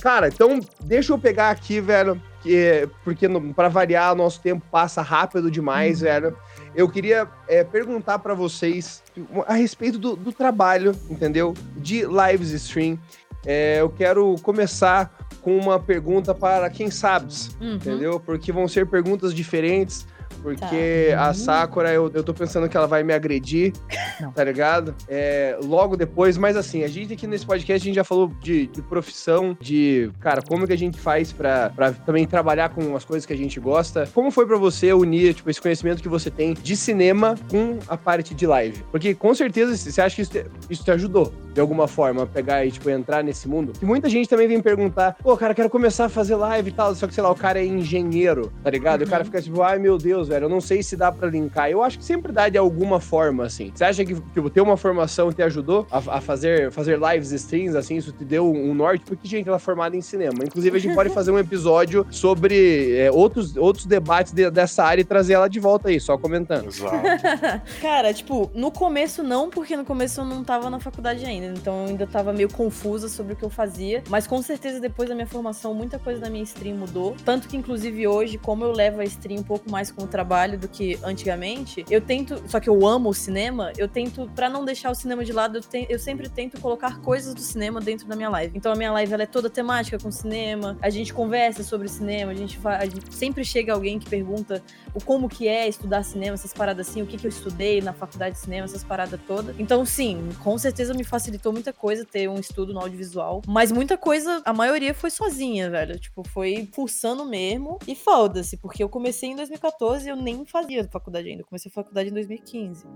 Cara, então deixa eu pegar aqui, velho, que, porque pra variar, nosso tempo passa rápido demais, velho. Eu queria é, perguntar pra vocês a respeito do, do trabalho, entendeu? De lives stream. É, eu quero começar com uma pergunta para quem sabe, Uhum. entendeu? Porque vão ser perguntas diferentes porque Tá. a Sakura, eu, eu tô pensando que ela vai me agredir, Não. tá ligado? É, logo depois, mas assim, a gente aqui nesse podcast, a gente já falou de, de profissão, de, cara, como que a gente faz pra, pra também trabalhar com as coisas que a gente gosta. Como foi pra você unir, tipo, esse conhecimento que você tem de cinema com a parte de live? Porque com certeza você acha que isso te, isso te ajudou, de alguma forma, a pegar e, tipo, entrar nesse mundo. E muita gente também vem perguntar, pô, cara, quero começar a fazer live e tal, só que, sei lá, o cara é engenheiro, tá ligado? E o cara fica tipo, ai meu Deus, velho, eu não sei se dá pra linkar. Eu acho que sempre dá de alguma forma, assim. Você acha que, tipo, ter uma formação te ajudou a, a fazer, fazer lives, streams, assim, isso te deu um norte? Porque, gente, ela é formada em cinema. Inclusive, a gente pode fazer um episódio sobre é, outros, outros debates de- dessa área e trazer ela de volta aí, só comentando. Exato. Cara, tipo, no começo não, porque no começo eu não tava na faculdade ainda, então eu ainda tava meio confusa sobre o que eu fazia, mas com certeza depois da minha formação muita coisa da minha stream mudou, tanto que inclusive hoje, como eu levo a stream um pouco mais como trabalho do que antigamente, eu tento, só que eu amo o cinema, eu tento, pra não deixar o cinema de lado, eu, te- eu sempre tento colocar coisas do cinema dentro da minha live. Então a minha live ela é toda temática com cinema, a gente conversa sobre cinema, a gente, fa- a gente sempre chega alguém que pergunta o como que é estudar cinema, essas paradas assim, o que que eu estudei na faculdade de cinema, essas paradas todas. Então, sim, com certeza me facilitou muita coisa ter um estudo no audiovisual, mas muita coisa, a maioria foi sozinha, velho. Tipo, foi pulsando mesmo e foda-se, porque eu comecei em 2014 e eu nem fazia faculdade ainda, eu comecei a faculdade em 2015.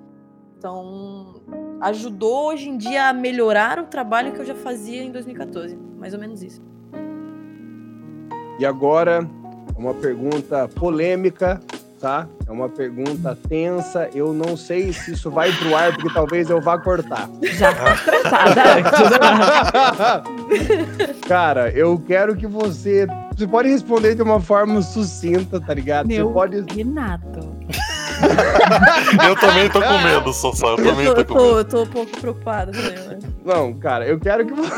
Então, ajudou hoje em dia a melhorar o trabalho que eu já fazia em 2014, mais ou menos isso. E agora, uma pergunta polêmica, tá? É uma pergunta tensa. Eu não sei se isso vai pro ar, porque talvez eu vá cortar. Já tá. Cara, eu quero que você. Você pode responder de uma forma sucinta, tá ligado? Meu Você pode. Renato. Eu também tô com medo, Sossá. Eu também Eu tô, tô com medo. eu tô um pouco preocupada também, né? Não, cara, eu quero que você.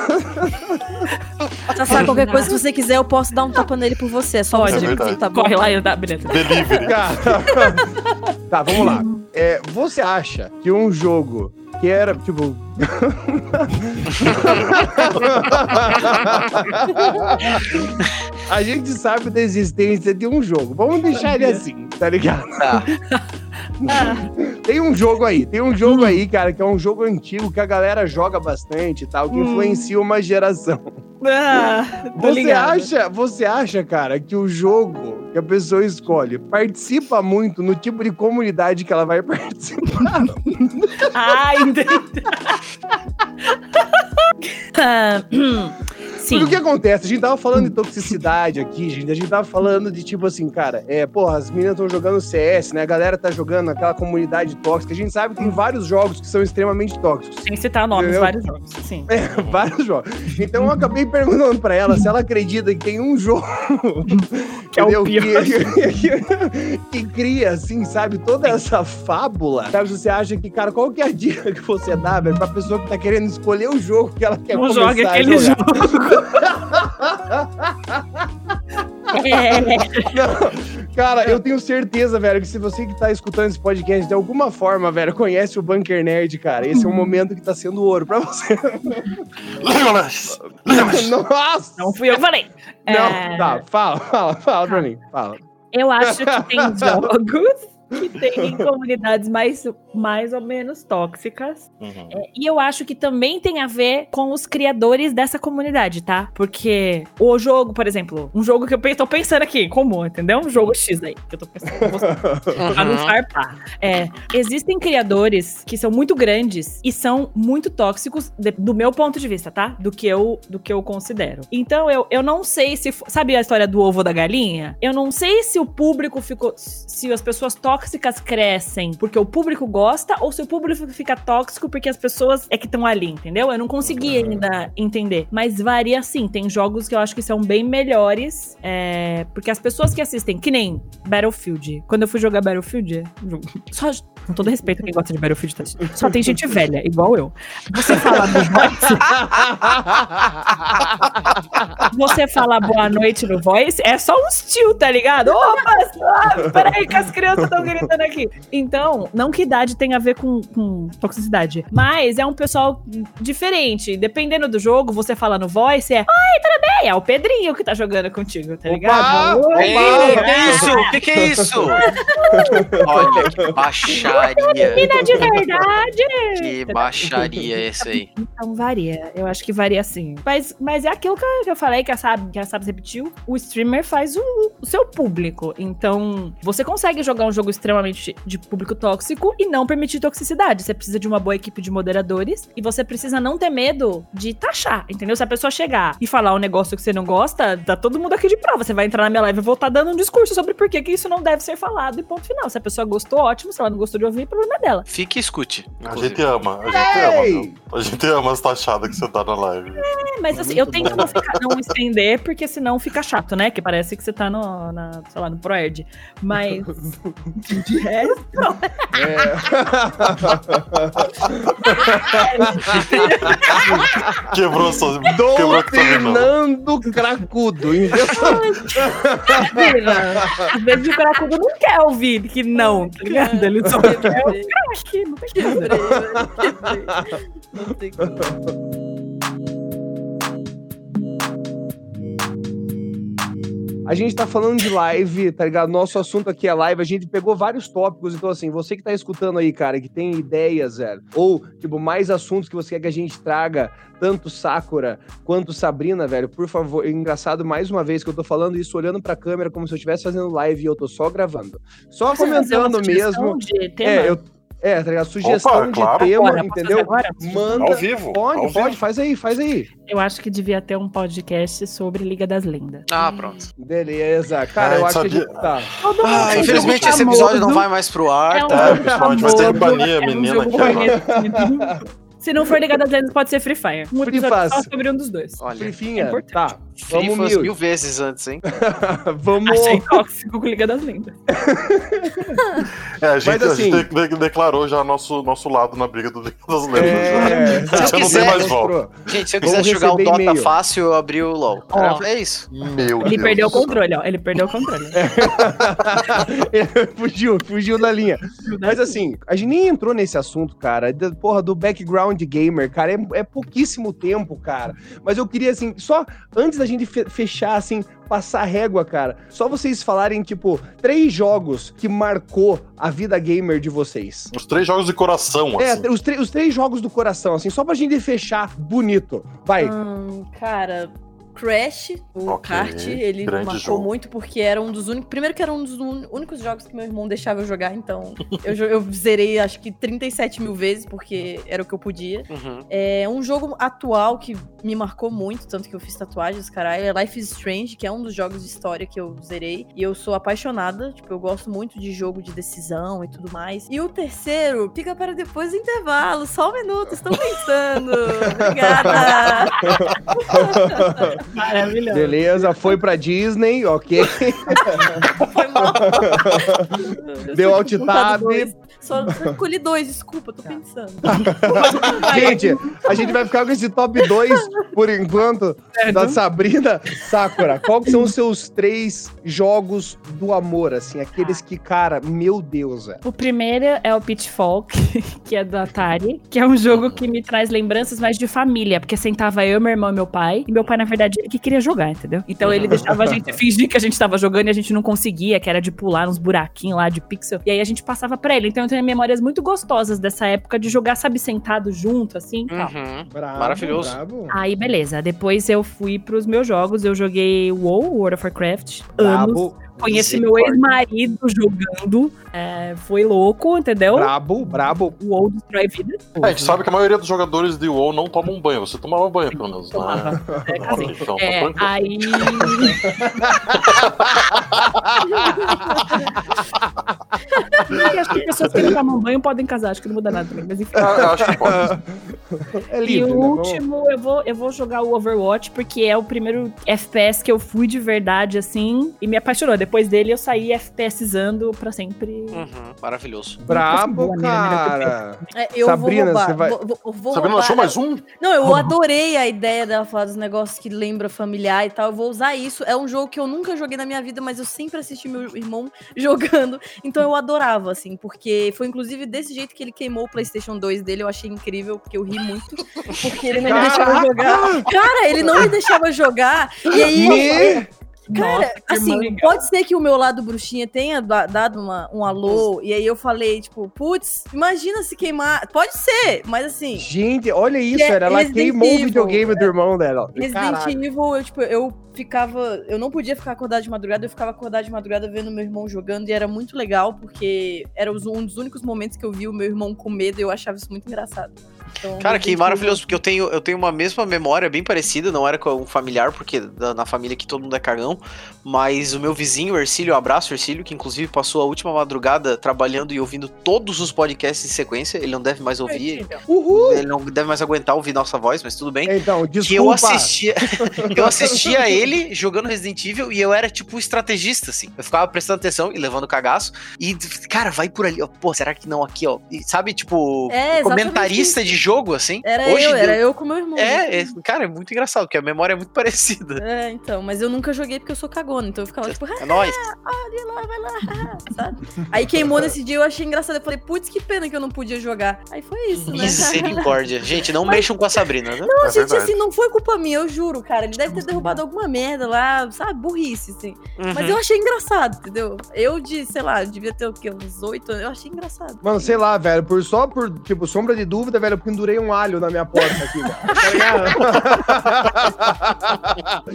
Sassá, qualquer coisa que você quiser, eu posso dar um tapa nele por você. É só Pode. você É dizer, tá bom? Corre lá e dá. Beleza. Delivery. Cara. tá, vamos lá. É, você acha que um jogo que era, tipo. A gente sabe da existência de um jogo. Vamos deixar ele assim, tá ligado? Tá. Tem um jogo aí, tem um jogo aí, cara, que é um jogo antigo que a galera joga bastante e tal, que Hum. influencia uma geração. Ah, Você acha, você acha, cara, que o jogo que a pessoa escolhe participa muito no tipo de comunidade que ela vai participar? Ah, entendi. Sim. Porque o que acontece? A gente tava falando de toxicidade aqui, gente. A gente tava falando de tipo assim, cara, é, porra, as meninas estão jogando CS, né? A galera tá jogando aquela comunidade tóxica. A gente sabe que tem vários jogos que são extremamente tóxicos. Sem citar nomes, Entendeu? vários jogos. Sim. É, vários jogos. Então eu acabei perguntando pra ela se ela acredita que tem um jogo Que é o pior. Que, que- cria, assim, sabe, toda essa fábula. Sabe, você acha que, cara, qual que é a dica que você dá, velho, pra pessoa que tá querendo escolher o jogo que ela quer Não começar jogue a aquele jogo. É. Não, cara, eu tenho certeza, velho, que se você que tá escutando esse podcast de alguma forma, velho, conhece o Bunker Nerd, cara, esse é um momento que tá sendo ouro pra você. Legolas! Legolas! Nossa! Não fui eu que falei. Não, É, tá, fala, fala, fala pra mim, fala. Eu acho que tem jogos que tem comunidades mais, mais ou menos tóxicas. Uhum. E eu acho que também tem a ver com os criadores dessa comunidade, tá? Porque o jogo, por exemplo, um jogo que eu tô pensando aqui, comum, entendeu? Um jogo X aí, que eu tô pensando você. Pra não Uhum. farpar. É, existem criadores que são muito grandes e são muito tóxicos de- do meu ponto de vista, tá? Do que eu, do que eu considero. Então, eu, eu não sei se... Sabe a história do ovo da galinha? Eu não sei se o público ficou... Se as pessoas tóxicas crescem porque o público gosta ou se o público fica tóxico porque as pessoas é que estão ali, entendeu? Eu não consegui ainda entender. Mas varia sim. Tem jogos que eu acho que são bem melhores. é, porque as pessoas que assistem, que nem Battlefield. Quando eu fui jogar Battlefield, só com todo respeito quem gosta de Battlefield, tá? só tem gente velha, igual eu. Você fala voice, você fala boa noite no voice, é só uns tio, tá ligado? Opa, ah, peraí que as crianças estão gritando aqui. Então, não que idade tem a ver com, com toxicidade, mas é um pessoal diferente. Dependendo do jogo, você fala no voice, é Oi, tudo bem? É o Pedrinho que tá jogando contigo, tá Opa! ligado? Opa! Ei, que é isso? O que, que é isso? Olha que baixaria. Menina de verdade! Que baixaria é esse aí. Então varia. Eu acho que varia sim. Mas, mas é aquilo que eu, que eu falei, que a que a Sabs repetiu. O streamer faz o, o seu público. Então, você consegue jogar um jogo extremamente de público tóxico e não permitir toxicidade. Você precisa de uma boa equipe de moderadores e você precisa não ter medo de taxar, entendeu? Se a pessoa chegar e falar um negócio que você não gosta, tá todo mundo aqui de prova. Você vai entrar na minha live e vou estar dando um discurso sobre por que que isso não deve ser falado e ponto final. Se a pessoa gostou, ótimo. Se ela não gostou de ouvir, problema é dela. Fique e escute. A inclusive. gente ama, a gente ama. Ei! meu. A gente ama as taxadas que você dá na live. É, mas assim, eu tento não, ficar- não estender, porque senão fica chato, né? Que parece que você tá no, na, sei lá, no ProErd. Mas. De resto, Quebrou sua. Quebrou sua visão. Doutrinando cracudo. Injeção- às vezes o cracudo não quer ouvir que não, tá ligado? Ele só quer o crack, não tem como. A gente tá falando de live, tá ligado? Nosso assunto aqui é live. A gente pegou vários tópicos. Então, assim, você que tá escutando aí, cara, que tem ideias, velho, ou, tipo, mais assuntos que você quer que a gente traga, tanto Sakura quanto Sabrina, velho, por favor. Engraçado, mais uma vez, que eu tô falando isso olhando pra câmera como se eu estivesse fazendo live e eu tô só gravando. Só uma comentando mesmo. É, eu. É, tá ligado? Sugestão Opa, de claro. tema, posso entendeu? Manda. Ao vivo. Pode, ao pode, vivo. faz aí, faz aí. Eu acho que devia ter um podcast sobre Liga das Lendas. Ah, pronto. Beleza. Cara, Ah, eu eu acho que a sabia. gente tá. Ah, é infelizmente jogo esse episódio não vai mais pro ar, É um tá? jogo pessoal, a gente vai ter que banir a é um menina aqui. Se não for Liga das Lendas, pode ser Free Fire. Um Muito episódio só fácil. sobre um dos dois. Olha, Frifinha, importante. tá. Vamos mil. mil vezes antes, hein? Vamos. Achei tóxico com Liga das Lendas. É, a gente, Mas, a gente assim- de- de- declarou já nosso, nosso lado na briga do Liga das Lendas. É, já. Se eu já não quiser, tem mais volta. Gente, se eu quisesse jogar um receber Dota e-mail. fácil, eu abri o LoL. Ó. Era- É isso. Meu Ele Deus perdeu o controle, ó. Ele perdeu o controle. fugiu, fugiu da linha. Mas assim, a gente nem entrou nesse assunto, cara. Porra, do background gamer, cara. É, é pouquíssimo tempo, cara. Mas eu queria, assim, só antes da gente fe- fechar, assim, passar régua, cara. Só vocês falarem, tipo, três jogos que marcou a vida gamer de vocês. Os três jogos de coração, É, assim. os, tre- os três jogos do coração, assim, só pra gente fechar bonito. Vai. Hum, cara, Crash, o Ok, kart, ele marcou jogo. muito porque era um dos únicos. Primeiro que era um dos únicos jogos que meu irmão deixava eu jogar, então eu, eu zerei acho que 37 mil vezes, porque era o que eu podia. Uhum. É um jogo atual que me marcou muito, tanto que eu fiz tatuagens, caralho, é Life is Strange, que é um dos jogos de história que eu zerei. E eu sou apaixonada, tipo, eu gosto muito de jogo de decisão e tudo mais. E o terceiro fica para depois do intervalo, só um minuto, estou pensando. Obrigada. Maravilhoso. Beleza, foi pra Disney, ok. Foi mal. Eu Deu alt tab. Só, escolhi dois, desculpa, tô pensando. Gente, a gente vai ficar com esse top 2 por enquanto da Sabrina Sakura. Qual que são os seus três jogos do amor, assim? Aqueles que, cara, meu Deus, velho. O primeiro é o Pitfall, que- que é do Atari, que é um jogo que me traz lembranças mais de família, porque sentava eu, meu irmão e meu pai, e meu pai, na verdade, ele que queria jogar, entendeu? Então ele deixava a gente fingir que a gente tava jogando e a gente não conseguia, que era de pular uns buraquinhos lá de pixel, e aí a gente passava pra ele. Então eu tenho memórias muito gostosas dessa época de jogar, sabe, sentado junto, assim, tal. Uhum. Brabo, Maravilhoso. Brabo. Aí, beleza. Depois eu fui pros meus jogos. Eu joguei WoW, World of Warcraft. Anos. Conheci meu ex-marido jogando. É, foi louco, entendeu? brabo, brabo. O WoW destrói vida. É, a gente sabe que a maioria dos jogadores de WoW não tomam banho. Você tomava banho, pelo menos, né? É. Ok, então, tá É, tranquilo. aí. Acho que pessoas que não tomam banho podem casar, acho que não muda nada também, mas enfim. Eu acho que pode. É E livre, o né? Último, eu vou, eu vou jogar o Overwatch, porque é o primeiro FPS que eu fui de verdade, assim, e me apaixonou. Depois dele, eu saí FPSando pra sempre. Uhum. Maravilhoso. Brabo, cara. É, eu Sabrina, vou roubar. você vai- Vou, vou, vou Sabrina roubar. achou mais um? Não, eu adorei a ideia dela falar dos negócios que lembra familiar e tal. Eu vou usar isso. É um jogo que eu nunca joguei na minha vida, mas eu sempre assisti meu irmão jogando. Então eu adorava, assim, porque foi inclusive desse jeito que ele queimou o PlayStation 2 dele. Eu achei incrível, porque eu ri muito, porque ele não me deixava jogar. Cara, ele não me deixava jogar. E aí. Me... Cara, Nossa, assim, legal. pode ser que o meu lado bruxinha tenha da- dado uma- um alô, e aí eu falei, tipo, putz, imagina se queimar. Pode ser, mas assim, Gente, olha isso, Que é. Ela Resident queimou o Evil. videogame do irmão dela. Resident Caralho. Evil, eu, tipo, eu ficava. Eu não podia ficar acordado de madrugada, eu ficava acordado de madrugada vendo meu irmão jogando, e era muito legal, porque era os- um dos únicos momentos que eu vi o meu irmão com medo e eu achava isso muito engraçado. Então, Cara, que maravilhoso, porque eu tenho, eu tenho uma mesma memória bem parecida, não era com um familiar, porque da- na família que todo mundo é cagão, mas o meu vizinho, o Ercílio, um abraço, Ercílio, que inclusive passou a última madrugada trabalhando e ouvindo todos os podcasts em sequência, ele não deve mais ouvir, Uhul! ele não deve mais aguentar ouvir nossa voz, mas tudo bem. Então, Que eu desculpa. assistia, eu assistia ele jogando Resident Evil e eu era tipo estrategista, assim. Eu ficava prestando atenção e levando cagaço. E, cara, vai por ali, ó. Pô, será que não aqui, ó? E, sabe, tipo, É, comentarista de jogo, assim. Era Hoje eu, deu- era eu com meu irmão. É, é, cara, é muito engraçado, porque a memória é muito parecida. É, então, mas eu nunca joguei porque eu sou cagona, então eu ficava tipo, É nóis. olha lá, vai lá, sabe? Aí queimou nesse dia, eu achei engraçado, eu falei, putz, que pena que eu não podia jogar. Aí foi isso, né? Misericórdia. Gente, não mexam com a Sabrina, né? Não, É gente, verdade. assim, não foi culpa minha, eu juro, cara. Ele deve ter derrubado alguma merda lá, sabe? Burrice, assim. Mas Uhum. eu achei engraçado, entendeu? Eu de, sei lá, devia ter o quê? Uns oito anos. Eu achei engraçado. Mano, sei lá, velho, por só por, tipo, sombra de dúvida, velho, eu pendurei um alho na minha porta aqui, velho. Tá?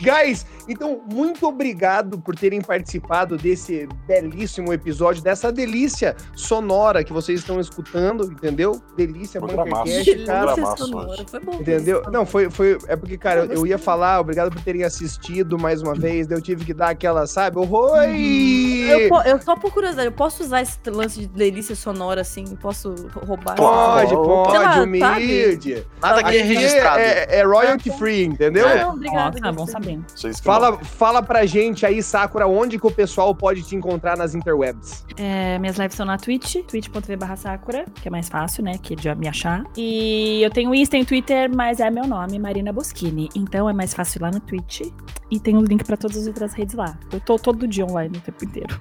Guys, então, muito obrigado por terem participado desse belíssimo episódio, dessa delícia sonora que vocês estão escutando, entendeu? Delícia. Bunkercast, Delícia cara. Programaço sonora. Foi bom. Entendeu? Não, foi, foi. É porque, cara, Eu eu ia falar, obrigado por terem assistido mais uma vez. daí Eu tive que dar aquela, sabe? Oi! Eu, po- eu só por curiosidade, eu posso usar esse lance de delícia sonora assim? Posso roubar? Pode. Sei lá, pode, sabe? Nada humilde. aqui é registrado. é, é royalty free, entendeu? É. Não, obrigada. Nossa, bom gostei. saber. Vocês que Fala, fala pra gente aí, Sakura, onde que o pessoal pode te encontrar nas interwebs. É, minhas lives são na Twitch, twitch.tv Sakura, que é mais fácil, né, que de me achar. E eu tenho Insta e Twitter, mas é meu nome, Marina Boschini. Então é mais fácil ir lá no Twitch. E tem o link pra todas as outras redes lá. Eu tô todo dia online o tempo inteiro.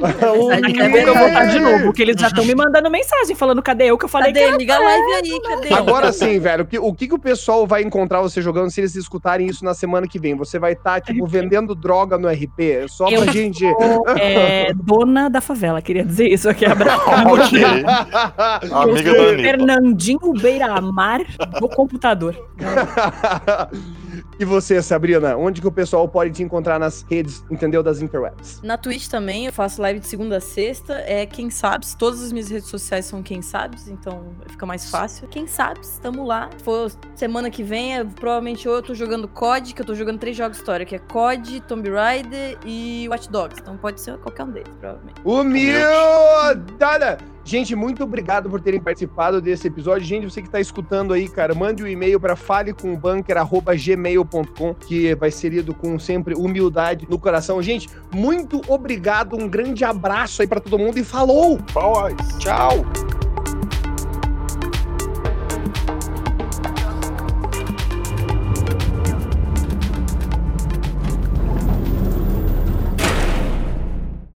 Daqui a pouco eu vou estar de novo, porque eles já estão me mandando mensagem falando cadê eu que eu falei Cadê? que Liga a live aí, cadê? Agora sim, velho, o que, o que que o pessoal vai encontrar você jogando se eles escutarem isso na semana que vem? Você vai estar, tipo, vendendo droga no RP? Só Eu pra gente. sou é, dona da favela, queria dizer isso aqui, abraço. ok. Eu Amiga da. Fernandinho Beira-Mar do computador. e você, Sabrina, onde que o pessoal pode te encontrar nas redes, entendeu, das interwebs? Na Twitch também, eu faço live de segunda a sexta. É Quem Sabes. Todas as minhas redes sociais são Quem Sabes, então fica mais fácil. Quem Sabes, tamo lá. Se for semana que vem, é, provavelmente ou eu tô jogando COD, que eu tô jogando três jogos de história, que é COD, Tomb Raider e Watch Dogs. Então pode ser qualquer um deles, provavelmente. Humildade! Gente, muito obrigado por terem participado desse episódio. Gente, você que tá escutando aí, cara, mande um e-mail para falecombanker.gmail.com, que vai ser lido com sempre humildade no coração. Gente, muito obrigado, um grande abraço aí para todo mundo e falou! Paz. Tchau!